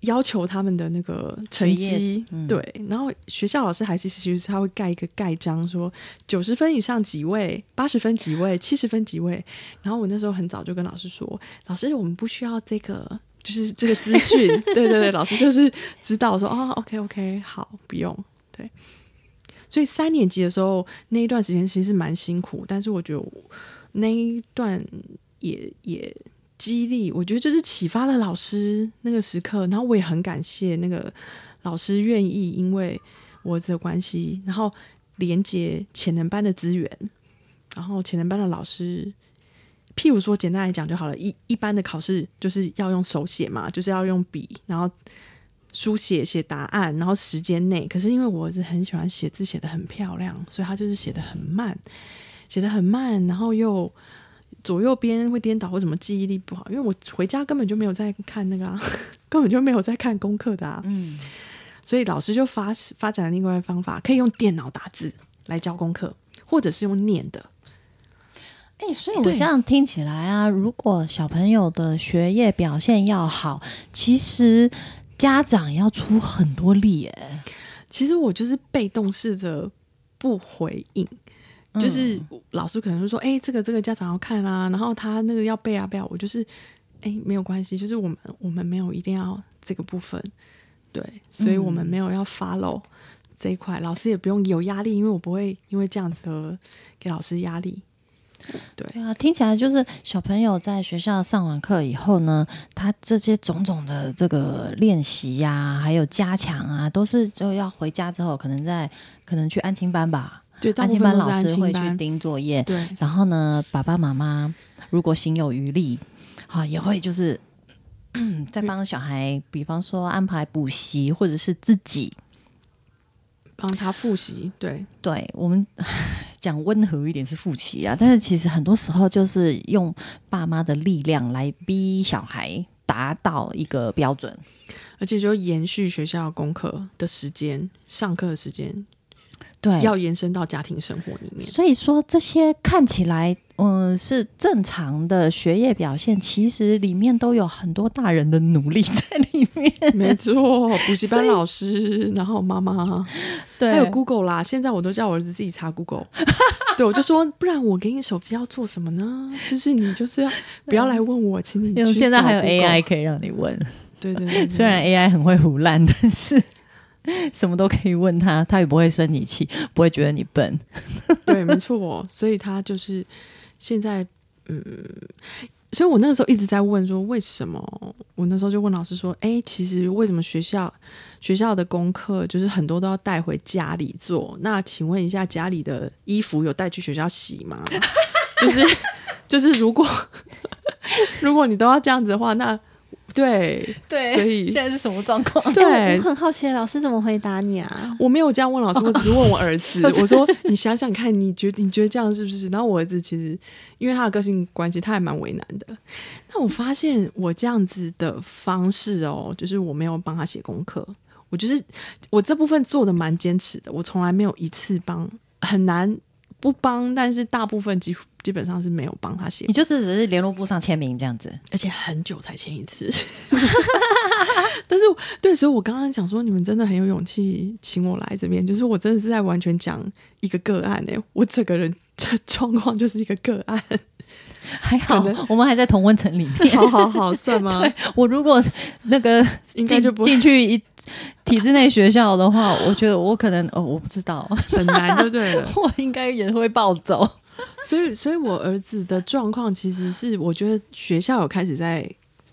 要求他们的那个成绩，嗯对，然后学校老师还是其实他会盖一个盖章，说九十分以上几位，八十分几位，七十分几位，然后我那时候很早就跟老师说，老师我们不需要这个。就是这个资讯，对对对，老师就是知道说哦，OK OK，好，不用对。所以三年级的时候那一段时间其实是蛮辛苦，但是我觉得我那一段也也激励，我觉得就是启发了老师那个时刻，然后我也很感谢那个老师愿意因为我儿子的关系，然后连接潜能班的资源，然后潜能班的老师。譬如说，简单来讲就好了。一一般的考试就是要用手写嘛，就是要用笔，然后书写写答案，然后时间内。可是因为我儿子很喜欢写字，写的很漂亮，所以他就是写的很慢，写的很慢，然后又左右边会颠倒或什么记忆力不好。因为我回家根本就没有在看那个啊，根本就没有在看功课的啊。嗯，所以老师就发发展了另外的方法，可以用电脑打字来教功课，或者是用念的。哎、所以我这样听起来啊，如果小朋友的学业表现要好，其实家长要出很多力耶。其实我就是被动式的不回应，就是老师可能会说：“哎、这个这个家长要看啊，然后他那个要背啊背啊。”我就是哎、没有关系，就是我们我们没有一定要这个部分，对，所以我们没有要 follow 这一块，老师也不用有压力，因为我不会因为这样子而给老师压力。对啊，听起来就是小朋友在学校上完课以后呢，他这些种种的这个练习呀、还有加强啊，都是就要回家之后，可能在可能去安亲班吧，对，大安亲班老师会去，盯作业，对然后呢，爸爸妈妈如果心有余力，啊、也会就是。在帮小孩，比方说安排补习，或者是自己帮他复习，对对我们 讲温和一点是复习啊，但是其实很多时候就是用爸妈的力量来逼小孩达到一个标准。而且就延续学校功课的时间、上课的时间，对，要延伸到家庭生活里面。所以说这些看起来嗯是正常的学业表现，其实里面都有很多大人的努力在里面。没错，补习班老师，然后妈妈，对还有 Google 啦。现在我都叫我儿子自己查 Google。对，我就说，不然我给你手机要做什么呢？就是你就是要不要来问我，请你现在还有 AI 可以让你问，对对对对虽然 AI 很会胡乱，但是 什么都可以问他，他也不会生你气，不会觉得你笨。对，没错，所以他就是现在，嗯，所以我那个时候一直在问说，为什么？我那时候就问老师说，哎，其实为什么学校学校的功课就是很多都要带回家里做？那请问一下，家里的衣服有带去学校洗吗？就 是就是，如果如果你都要这样子的话，那对对所以 现在是什么状况？对我很好奇，老师怎么回答你啊？我没有这样问老师，我只是问我儿子。我说：“你想想看，你觉你觉得这样是不是？”然后我儿子其实因为他的个性关系，他还蛮为难的。那我发现我这样子的方式哦，就是我没有帮他写功课，我就是我这部分做的蛮坚持的，我从来没有一次帮，很难不帮，但是大部分基基本上是没有帮他写你就是只是联络簿上签名这样子。而且很久才签一次。但是对，所以我刚刚讲说，你们真的很有勇气请我来这边，就是我真的是在完全讲一个个案哎、我整个人的状况就是一个个案。还好我们还在同温层里面。好好好，算吗？对我如果那个进应该就不进去一体制内学校的话，我觉得我可能哦，我不知道，很难，就对了。我应该也会暴走。所以，所以我儿子的状况其实是，我觉得学校有开始在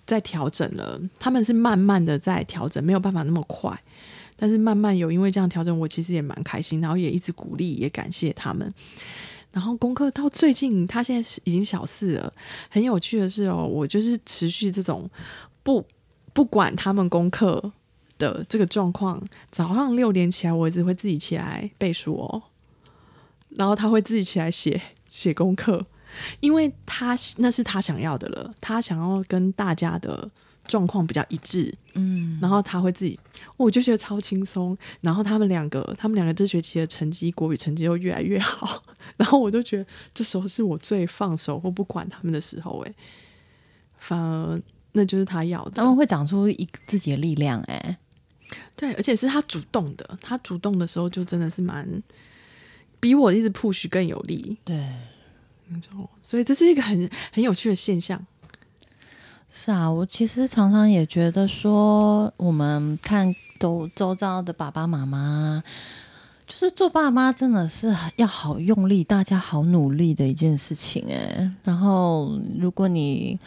在调整了，他们是慢慢的在调整，没有办法那么快，但是慢慢有因为这样调整，我其实也蛮开心，然后也一直鼓励，也感谢他们。然后功课到最近，他现在是已经小四了。很有趣的是哦，我就是持续这种不不管他们功课的这个状况，早上六点起来，我只会自己起来背书哦，然后他会自己起来写写功课，因为他那是他想要的了，他想要跟大家的。状况比较一致，嗯，然后他会自己，我就觉得超轻松。然后他们两个，他们两个这学期的成绩，国语成绩又越来越好。然后我就觉得这时候是我最放手或不管他们的时候，哎，反而那就是他要的。他们会长出一自己的力量，哎，对，而且是他主动的。他主动的时候，就真的是蛮比我一直 push 更有力。对，没错。所以这是一个很很有趣的现象。是啊，我其实常常也觉得说，我们看周周遭的爸爸妈妈，就是做爸妈真的是要好用力，大家好努力的一件事情哎。然后，如果你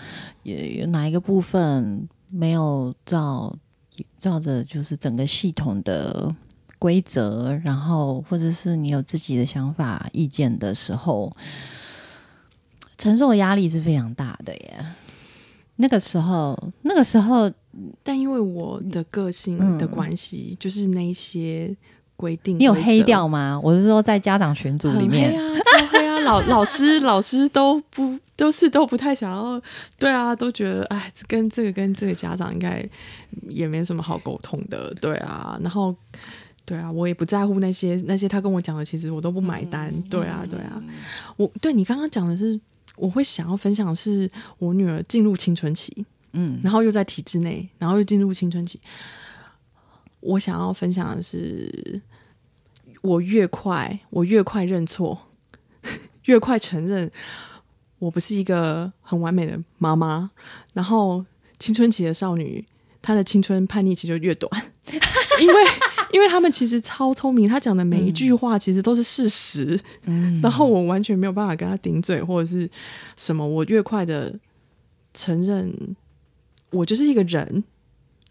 也有哪一个部分没有照照着就是整个系统的规则，然后或者是你有自己的想法意见的时候，承受的压力是非常大的耶。那个时候，那个时候，但因为我的个性的关系，就是那些规定，你有黑掉吗？我是说，在家长群组里面，黑啊，黑啊，老 老师老师都不都是都不太想要，对啊，都觉得哎，跟这个跟这个家长应该也没什么好沟通的，对啊，然后对啊，我也不在乎那些那些他跟我讲的，其实我都不买单，对啊，对啊，我对你刚刚讲的是。我会想要分享的是我女儿进入青春期，嗯，然后又在体制内，然后又进入青春期。我想要分享的是，我越快，我越快认错，越快承认我不是一个很完美的妈妈。然后青春期的少女，她的青春叛逆期就越短，因为。因为他们其实超聪明，他讲的每一句话其实都是事实，嗯，然后我完全没有办法跟他顶嘴或者是什么。我越快的承认，我就是一个人，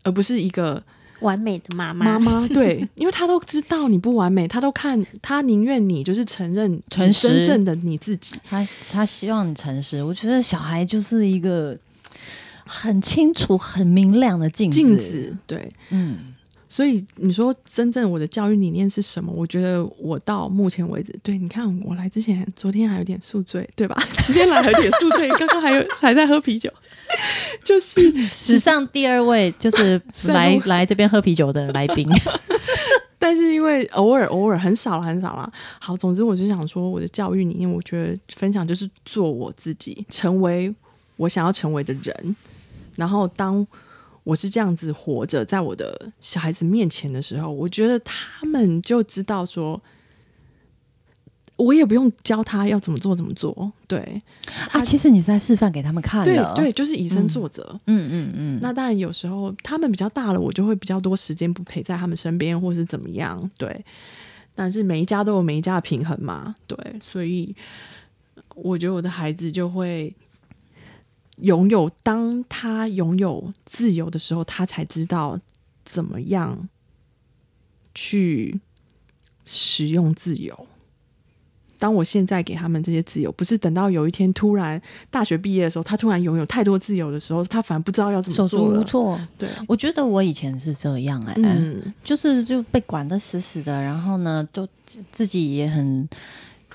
而不是一个完美的妈妈。妈妈对，因为他都知道你不完美，他都看他宁愿你就是承认诚实真正的你自己。他他希望你诚实。我觉得小孩就是一个很清楚、很明亮的镜子镜子。对，嗯。所以你说真正我的教育理念是什么？我觉得我到目前为止，对，你看我来之前，昨天还有点宿醉，对吧？今天来有点宿醉，刚刚还有还在喝啤酒，就是史上第二位就是来来这边喝啤酒的来宾。但是因为偶尔偶尔很少了很少了。好，总之我就想说，我的教育理念，我觉得分享就是做我自己，成为我想要成为的人，然后当。我是这样子活着，在我的小孩子面前的时候，我觉得他们就知道说，我也不用教他要怎么做怎么做。对，啊，其实你是在示范给他们看的，对，就是以身作则。嗯嗯嗯。那当然，有时候他们比较大了，我就会比较多时间不陪在他们身边，或是怎么样。对，但是每一家都有每一家的平衡嘛。对，所以我觉得我的孩子就会。拥有，当他拥有自由的时候，他才知道怎么样去使用自由。当我现在给他们这些自由，不是等到有一天突然大学毕业的时候，他突然拥有太多自由的时候，他反而不知道要怎么手足无措。对，我觉得我以前是这样哎，嗯，就是就被管的死死的，然后呢，都自己也很。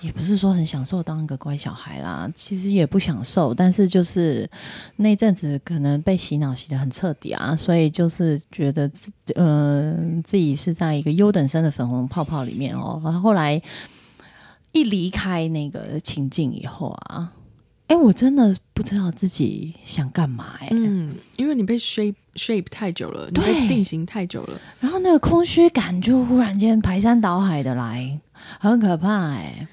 也不是说很享受当一个乖小孩啦，其实也不享受，但是就是那阵子可能被洗脑洗的很彻底啊，所以就是觉得，嗯，自己是在一个优等生的粉红泡泡里面哦。然后后来一离开那个情境以后啊，哎，我真的不知道自己想干嘛哎。嗯，因为你被 shape shape 太久了，你被定型太久了，然后那个空虚感就忽然间排山倒海的来，很可怕哎。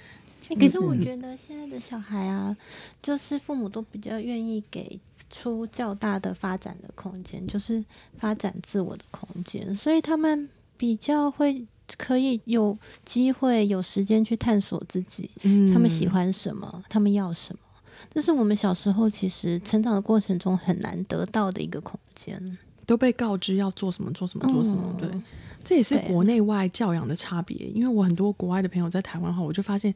可是我觉得现在的小孩啊，就是父母都比较愿意给出较大的发展的空间，就是发展自我的空间，所以他们比较会可以有机会有时间去探索自己，他们喜欢什么，他们要什么，这是我们小时候其实成长的过程中很难得到的一个空间，都被告知要做什么做什么做什么，对，这也是国内外教养的差别，因为我很多国外的朋友在台湾的话，我就发现。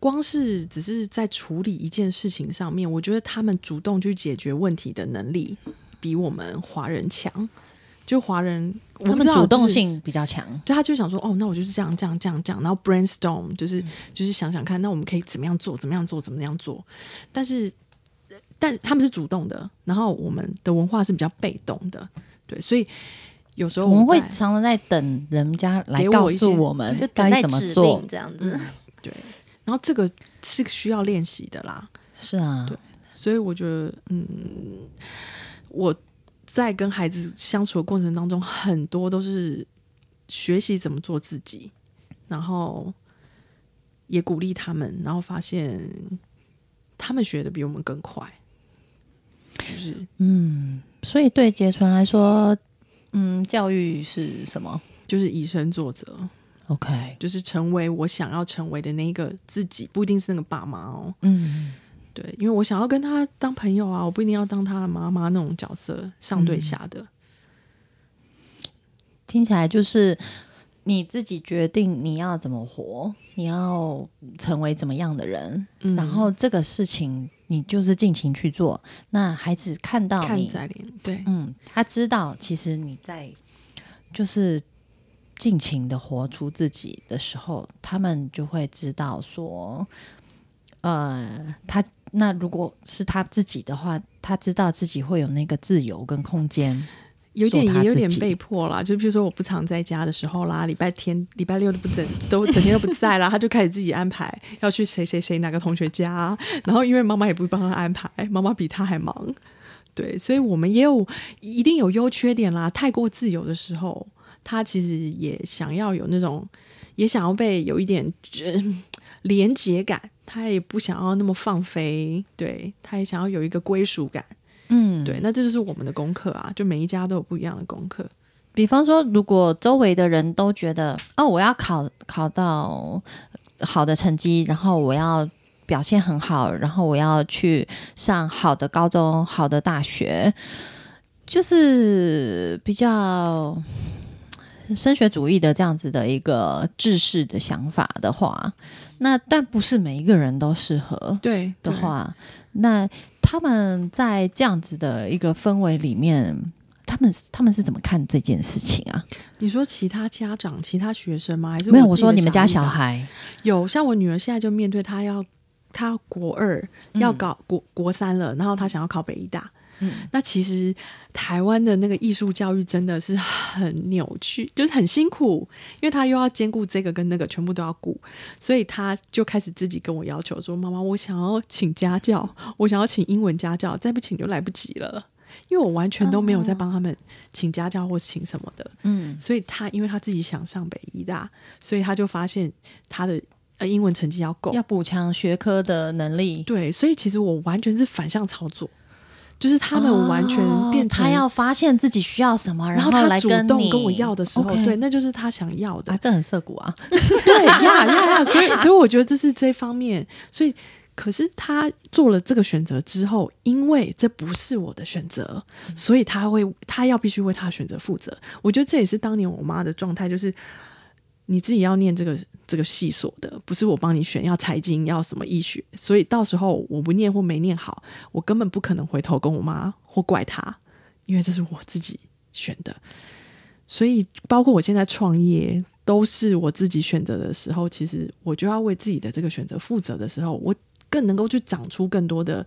光是只是在处理一件事情上面，我觉得他们主动去解决问题的能力比我们华人强。就华人，他们主动性比较强，对，他就想说，哦，那我就是这样这样这样这样，然后 brainstorm 就是就是想想看，那我们可以怎么样做，怎么样做，怎么样做。但是，但他们是主动的，然后我们的文化是比较被动的，对，所以有时候我们会常常在等人家来告诉我们，就该怎么做这样子。对，然后这个是需要练习的啦。是啊，对，所以我觉得，嗯，我。在跟孩子相处的过程当中，很多都是学习怎么做自己，然后也鼓励他们，然后发现他们学的比我们更快。就是嗯，所以对杰纯来说，嗯，教育是什么？就是以身作则。OK，就是成为我想要成为的那个自己，不一定是那个爸妈哦。嗯。对，因为我想要跟他当朋友啊，我不一定要当他的妈妈那种角色，上对下的。听起来就是你自己决定你要怎么活，你要成为怎么样的人，然后这个事情你就是尽情去做。那孩子看到你，对，嗯，他知道其实你在就是尽情的活出自己的时候，他们就会知道说，呃，他。那如果是他自己的话，他知道自己会有那个自由跟空间，有点也有点被迫啦。就比如说我不常在家的时候啦，礼拜天、礼拜六都不整，都整天都不在啦，他就开始自己安排要去谁谁谁哪个同学家。然后因为妈妈也不帮他安排，妈妈比他还忙，对，所以我们也有一定有优缺点啦。太过自由的时候，他其实也想要有那种，也想要被有一点连结感。他也不想要那么放飞，对，他也想要有一个归属感，嗯，对，那这就是我们的功课啊，就每一家都有不一样的功课。比方说，如果周围的人都觉得，哦，我要考考到好的成绩，然后我要表现很好，然后我要去上好的高中、好的大学，就是比较升学主义的这样子的一个制式的想法的话。那但不是每一个人都适合，对的话，那他们在这样子的一个氛围里面，他们他们是怎么看这件事情啊？你说其他家长、其他学生吗？还是没有？我说你们家小孩有，像我女儿现在就面对她要，她国二要搞国国三了，然后她想要考北医大。嗯，那其实台湾的那个艺术教育真的是很扭曲，就是很辛苦，因为他又要兼顾这个跟那个，全部都要顾，所以他就开始自己跟我要求说：“妈妈，我想要请家教，我想要请英文家教，再不请就来不及了。”因为我完全都没有在帮他们请家教或请什么的。嗯，所以他因为他自己想上北医大，所以他就发现他的呃英文成绩要够，要补强学科的能力。对，所以其实我完全是反向操作。就是他们完全变成他要发现自己需要什么，然后他主动跟我要的时候，对，那就是他想要的啊，这很涩骨啊，对呀呀呀，所以所以我觉得这是这方面，所以可是他做了这个选择之后，因为这不是我的选择，所以他会他要必须为他选择负责。我觉得这也是当年我妈的状态，就是。你自己要念这个这个系所的，不是我帮你选，要财经，要什么医学，所以到时候我不念或没念好，我根本不可能回头跟我妈或怪她，因为这是我自己选的。所以包括我现在创业，都是我自己选择的时候，其实我就要为自己的这个选择负责的时候，我更能够去长出更多的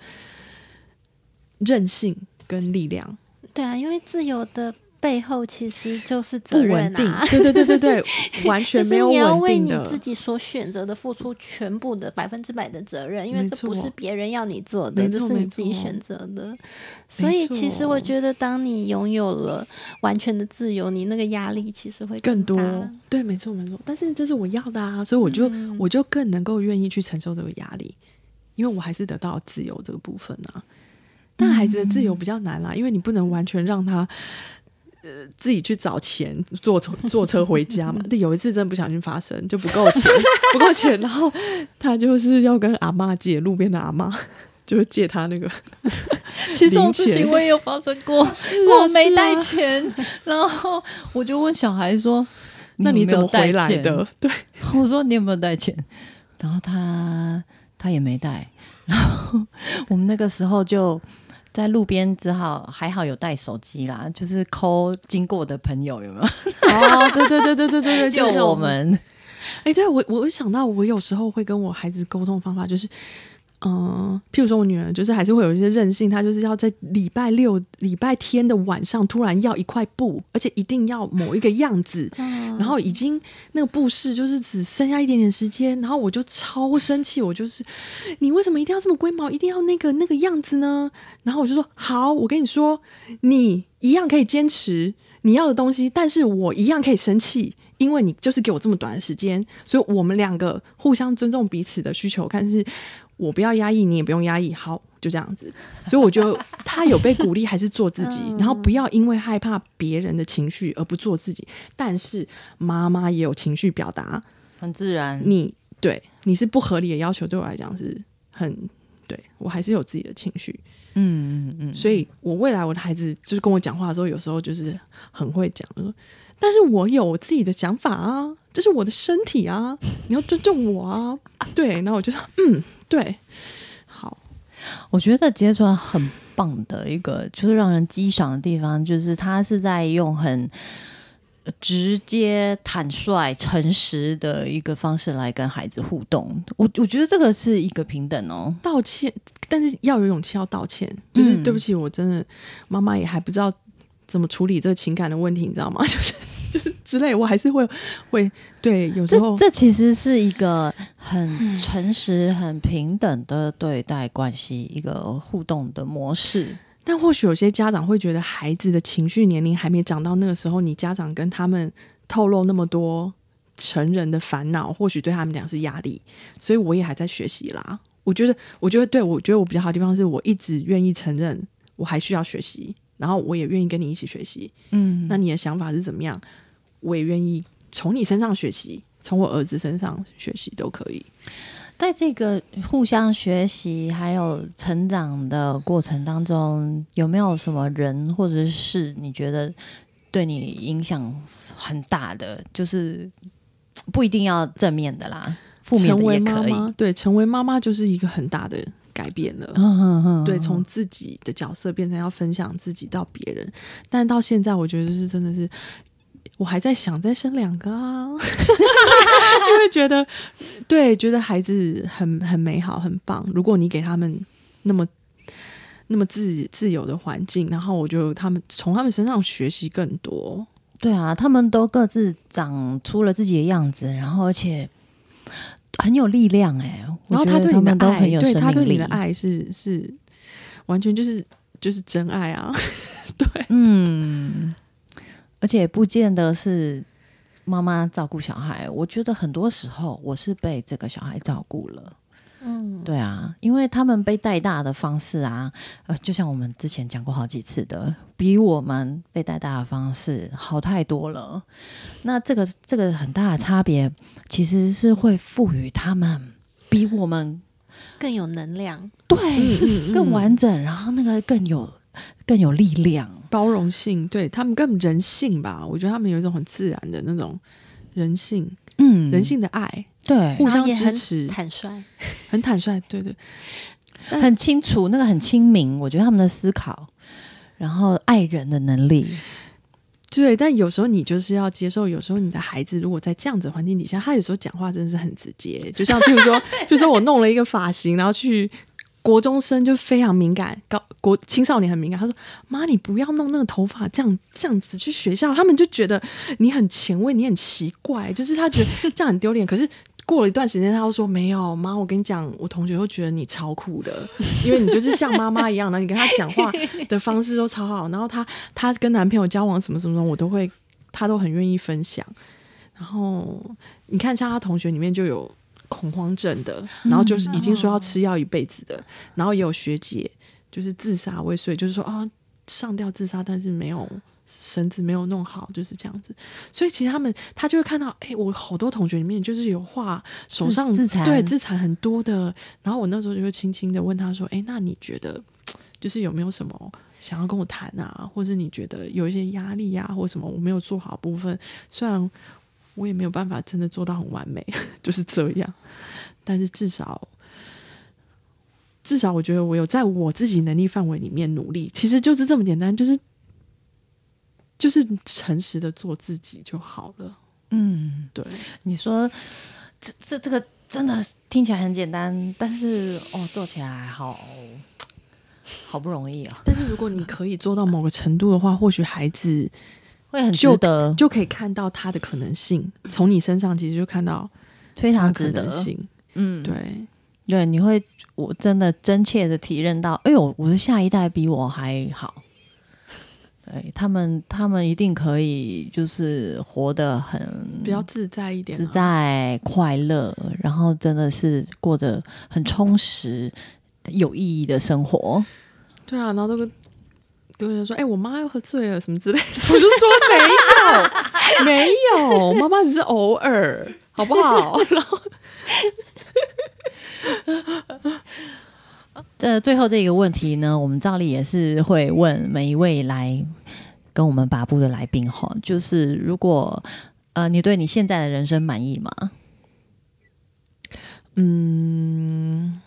韧性跟力量。对啊，因为自由的。背后其实就是责任啊！对对对对对，完全没有你要为你自己所选择的付出全部的百分之百的责任，因为这不是别人要你做的，这是你自己选择的。所以，其实我觉得，当你拥有了完全的自由，你那个压力其实会更多。对，没错没错。但是这是我要的啊，所以我就我就更能够愿意去承受这个压力，因为我还是得到自由这个部分啊。但孩子的自由比较难啦，因为你不能完全让他。呃，自己去找钱坐车 坐车回家嘛？但有一次真的不小心发生，就不够钱，不够钱，然后他就是要跟阿妈借路边的阿妈，就是借他那个。其实这种事情我也有发生过，我没带钱，然后我就问小孩说：“那你怎么回来的？”对，我说：“你有没有带钱？”然后他他也没带，然后我们那个时候就在路边，只好还好有带手机啦，就是抠经过的朋友有没有？哦，对对对对对对对，就 我们。哎，对我我想到，我有时候会跟我孩子沟通方法就是。嗯，譬如说，我女儿就是还是会有一些任性，她就是要在礼拜六、礼拜天的晚上突然要一块布，而且一定要某一个样子，然后已经那个布饰就是只剩下一点点时间，然后我就超生气，我就是你为什么一定要这么龟毛，一定要那个那个样子呢？然后我就说好，我跟你说，你一样可以坚持你要的东西，但是我一样可以生气，因为你就是给我这么短的时间，所以我们两个互相尊重彼此的需求，看是。我不要压抑，你也不用压抑，好，就这样子。所以我觉得他有被鼓励，还是做自己，然后不要因为害怕别人的情绪而不做自己。但是妈妈也有情绪表达，很自然。你对你是不合理的要求，对我来讲是很对我还是有自己的情绪。嗯嗯嗯。所以我未来我的孩子就是跟我讲话的时候，有时候就是很会讲，但是我有我自己的想法啊，这是我的身体啊，你要尊重我啊。对，然后我就说，嗯。对，好，我觉得杰川很棒的一个，就是让人激赏的地方，就是他是在用很直接、坦率、诚实的一个方式来跟孩子互动。我我觉得这个是一个平等哦，道歉，但是要有勇气要道歉，就是对不起，我真的妈妈也还不知道怎么处理这个情感的问题，你知道吗？就是。就是之类，我还是会会对有时候，这其实是一个很诚实、很平等的对待关系一个互动的模式。但或许有些家长会觉得，孩子的情绪年龄还没长到那个时候，你家长跟他们透露那么多成人的烦恼，或许对他们讲是压力。所以我也还在学习啦。我觉得，我觉得，对我觉得我比较好的地方是我一直愿意承认我还需要学习，然后我也愿意跟你一起学习。嗯，那你的想法是怎么样？我也愿意从你身上学习，从我儿子身上学习都可以。在这个互相学习还有成长的过程当中，有没有什么人或者是事，你觉得对你影响很大的？就是不一定要正面的啦，负面的也可以。对，成为妈妈就是一个很大的改变了。对，从自己的角色变成要分享自己到别人，但到现在我觉得是真的是。我还在想再生两个啊，因为觉得对，觉得孩子很很美好，很棒。如果你给他们那么那么自自由的环境，然后我就他们从他们身上学习更多。对啊，他们都各自长出了自己的样子，然后而且很有力量哎。然后他对你的爱，对他对你的爱是是完全就是就是真爱啊。对，嗯。而且不见得是妈妈照顾小孩，我觉得很多时候我是被这个小孩照顾了。嗯，对啊，因为他们被带大的方式啊，呃，就像我们之前讲过好几次的，比我们被带大的方式好太多了。那这个这个很大的差别，其实是会赋予他们比我们更有能量，对，更完整，然后那个更有更有力量。包容性，对他们更人性吧？我觉得他们有一种很自然的那种人性，嗯，人性的爱，对，互相支持，坦率，很坦率，对对，很清楚，那个很亲民。我觉得他们的思考，然后爱人的能力，对。但有时候你就是要接受，有时候你的孩子如果在这样子环境底下，他有时候讲话真的是很直接，就像譬如说，就说我弄了一个发型，然后去。国中生就非常敏感，高国青少年很敏感。他说：“妈，你不要弄那个头发，这样这样子去学校，他们就觉得你很前卫，你很奇怪，就是他觉得这样很丢脸。可是过了一段时间，他又说没有，妈，我跟你讲，我同学会觉得你超酷的，因为你就是像妈妈一样的，你跟他讲话的方式都超好。然后他他跟男朋友交往什么什么，我都会，他都很愿意分享。然后你看，像他同学里面就有。”恐慌症的，然后就是已经说要吃药一辈子的，然后也有学姐就是自杀未遂，就是说啊上吊自杀，但是没有绳子没有弄好，就是这样子。所以其实他们他就会看到，哎，我好多同学里面就是有画手上自残，对自残很多的。然后我那时候就会轻轻的问他说，哎，那你觉得 就是有没有什么想要跟我谈啊，或者你觉得有一些压力呀，或什么我没有做好部分，虽然。我也没有办法真的做到很完美，就是这样。但是至少至少我觉得我有在我自己能力范围里面努力，其实就是这么简单，就是就是诚实的做自己就好了。嗯，对，你说这这这个真的听起来很简单，但是哦，做起来好好不容易啊。但是如果你可以做到某个程度的话，或许孩子会很值就得，就可以看到他的可能性，从你身上其实就看到非常值得。性。嗯，对，对，你会我真的真切的体认到，哎呦，我的下一代比我还好。对他们，他们一定可以，就是活得很比较自在一点、自啊。在、快乐，然后真的是过得很充实、有意义的生活。对啊，然后都跟都跟人说：“哎、我妈又喝醉了，什么之类的。”我就说：“没有，没有，妈妈只是偶尔，好不好？” 然后这最后这个问题呢，我们照例也是会问每一位来跟我们把布的来宾哈，就是如果呃你对你现在的人生满意吗？嗯，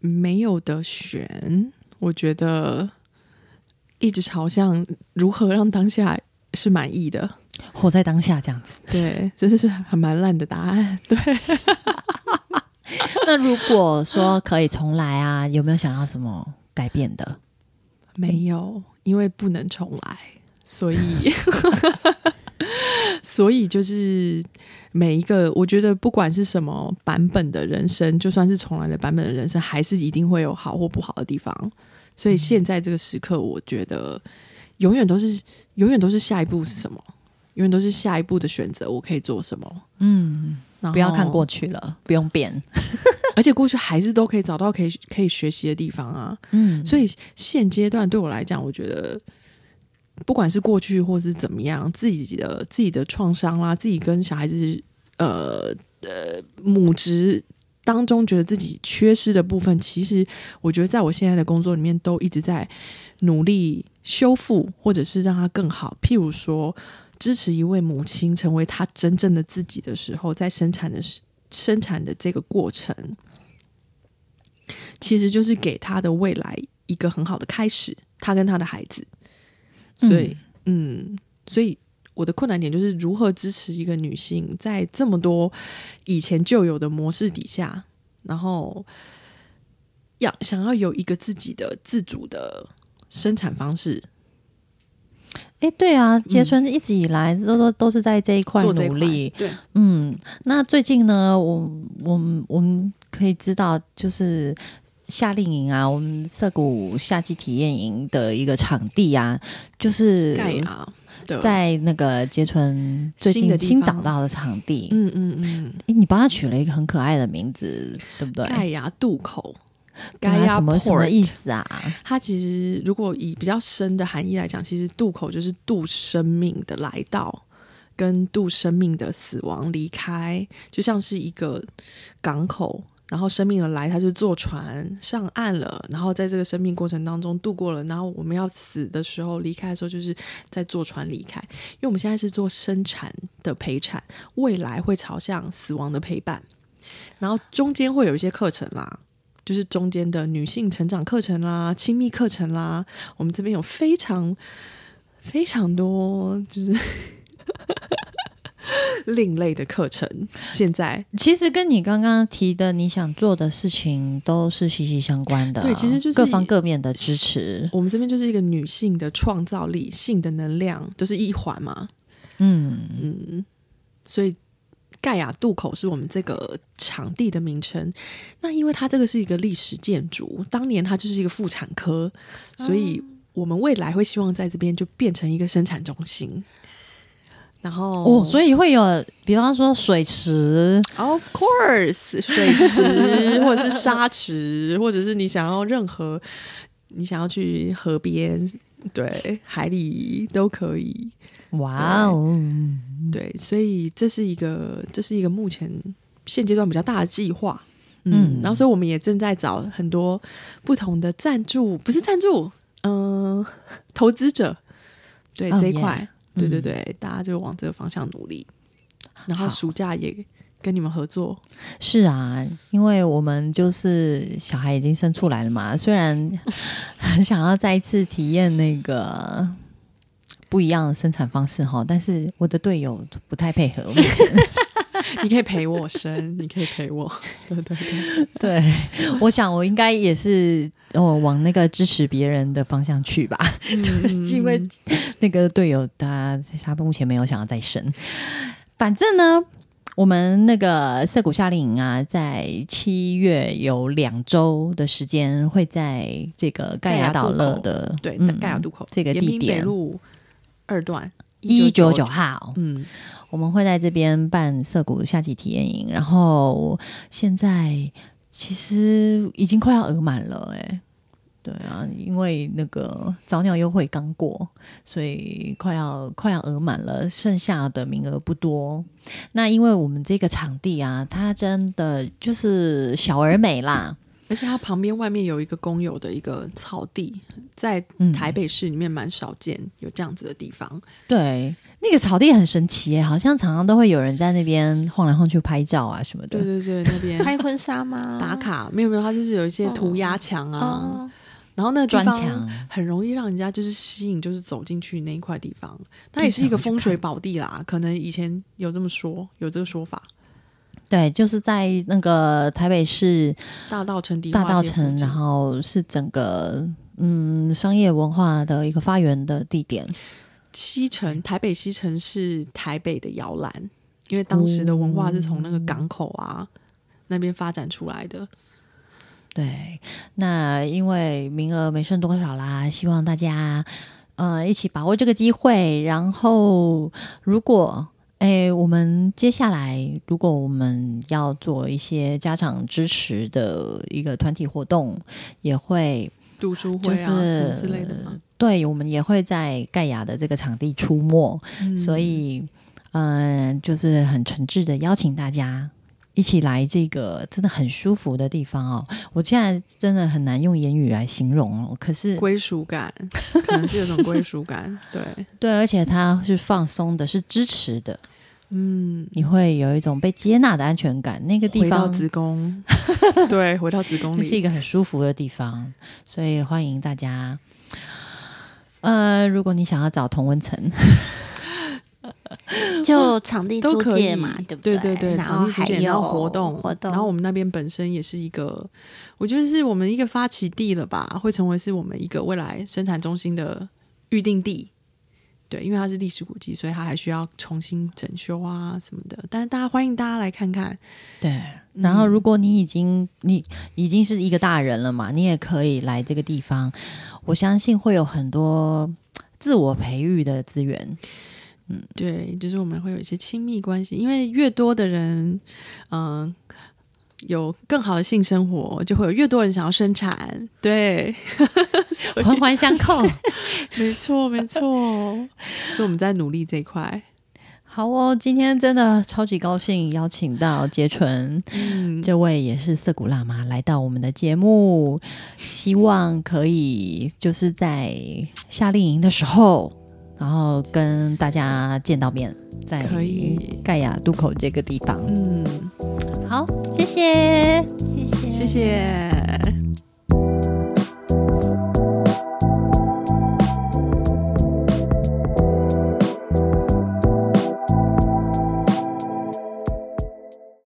没有的选，我觉得一直朝向如何让当下是满意的。活在当下这样子。对，这是很蛮烂的答案。对，那如果说可以重来啊，有没有想要什么改变的？没有，因为不能重来，所以 所以就是每一个，我觉得不管是什么版本的人生，就算是重来的版本的人生，还是一定会有好或不好的地方。所以现在这个时刻，我觉得永远都是永远都是下一步是什么，永远都是下一步的选择，我可以做什么。嗯，不要看过去了，不用变。而且过去还是都可以找到可以可以学习的地方啊。嗯，所以现阶段对我来讲，我觉得不管是过去或是怎么样，自己的自己的创伤啦，自己跟小孩子呃呃母职当中觉得自己缺失的部分，其实我觉得在我现在的工作里面都一直在努力修复，或者是让它更好。譬如说，支持一位母亲成为她真正的自己的时候，在生产的时生产的这个过程，其实就是给她的未来一个很好的开始，她跟她的孩子。所以，嗯所以我的困难点就是如何支持一个女性在这么多以前就有的模式底下，然后要想要有一个自己的自主的生产方式，哎，对啊，杰春一直以来都都都是在这一块努力。对，嗯，那最近呢，我我们我们可以知道，就是夏令营啊，我们涩谷夏季体验营的一个场地啊，就是盖啊，在那个杰春最近新找到的场地。嗯嗯嗯，诶你帮他取了一个很可爱的名字，对不对？盖牙渡口。对啊盖亚什么什么意思啊？它其实如果以比较深的含义来讲，其实渡口就是渡生命的来到，跟渡生命的死亡离开，就像是一个港口。然后生命的来，他就坐船上岸了，然后在这个生命过程当中度过了，然后我们要死的时候离开的时候，就是在坐船离开。因为我们现在是做生产的陪产，未来会朝向死亡的陪伴，然后中间会有一些课程啦，就是中间的女性成长课程啦、亲密课程啦，我们这边有非常非常多就是 另类的课程。现在其实跟你刚刚提的你想做的事情都是息息相关的。对其实就是各方各面的支持。我们这边就是一个女性的创造力、性的能量，都是一环嘛。嗯，嗯，所以盖亚渡口是我们这个场地的名称。那因为它这个是一个历史建筑，当年它就是一个妇产科，所以我们未来会希望在这边就变成一个生产中心。然后哦，所以会有，比方说水池，Of course，水池或者是沙池，或者是你想要任何你想要去河边、对海里都可以。哇哦，对，所以这是一个这是一个目前现阶段比较大的计划。嗯嗯，然后所以我们也正在找很多不同的赞助，不是赞助，嗯、投资者。对、哦这一 yeah 块，对对嗯对，大家就往这个方向努力。然后暑假也跟你们合作？是啊，因为我们就是小孩已经生出来了嘛，虽然 很想要再一次体验那个不一样的生产方式哈，但是我的队友不太配合。你可以陪我生，你可以陪我。对对对，对，我想我应该也是哦，往那个支持别人的方向去吧。因为那个队友他他目前没有想要再生。反正呢，我们那个涩谷夏令营啊，在七月有两周的时间会在这个盖亚岛乐的对盖亚渡口这个地点路二段一九九号，嗯。我们会在这边办涩谷夏季体验营，然后现在其实已经快要额满了，哎，对啊，因为那个早鸟优惠刚过，所以快要快要额满了，剩下的名额不多。那因为我们这个场地啊，它真的就是小而美啦。而且它旁边外面有一个公有的一个草地，在台北市里面蛮少见有这样子的地方。对，那个草地很神奇耶，好像常常都会有人在那边晃来晃去拍照啊什么的。对对对，那边拍婚纱吗？打卡没有没有，它就是有一些涂鸦墙啊，然后那个砖墙很容易让人家就是吸引，就是走进去那一块地方。它也是一个风水宝地啦，可能以前有这么说，有这个说法。对，就是在那个台北市大道城，大道城，然后是整个嗯商业文化的一个发源的地点。西城，台北西城是台北的摇篮，因为当时的文化是从那个港口啊那边发展出来的。对，那因为名额没剩多少啦，希望大家呃一起把握这个机会，然后如果。哎，我们接下来如果我们要做一些家长支持的一个团体活动，也会读书会啊什么之类的吗？对，我们也会在盖亚的这个场地出没，所以嗯，就是很诚挚的邀请大家一起来这个真的很舒服的地方哦。我现在真的很难用言语来形容哦，可是归属感可能是有种归属感，对对，而且它是放松的，是支持的。嗯，你会有一种被接纳的安全感。那个地方，子宫，对，回到子宫里是一个很舒服的地方，所以欢迎大家。呃，如果你想要找同温层，就场地租借嘛，对不对？对对对，场地租借，然后活动活动，然后我们那边本身也是一个，我觉得是我们一个发起地了吧，会成为是我们一个未来生产中心的预定地。对，因为它是历史古迹，所以它还需要重新整修啊什么的。但是大家欢迎大家来看看。对，然后如果你已经你已经是一个大人了嘛，你也可以来这个地方。我相信会有很多自我培育的资源。嗯，对，就是我们会有一些亲密关系，因为越多的人，嗯。有更好的性生活，就会有越多人想要生产，对，环环相扣，没错没错，所以我们在努力这一块。好哦，今天真的超级高兴，邀请到杰纯，这位也是色谷辣妈来到我们的节目，希望可以就是在夏令营的时候，然后跟大家见到面，在盖亚渡口这个地方，嗯。好，谢谢，谢谢，谢谢。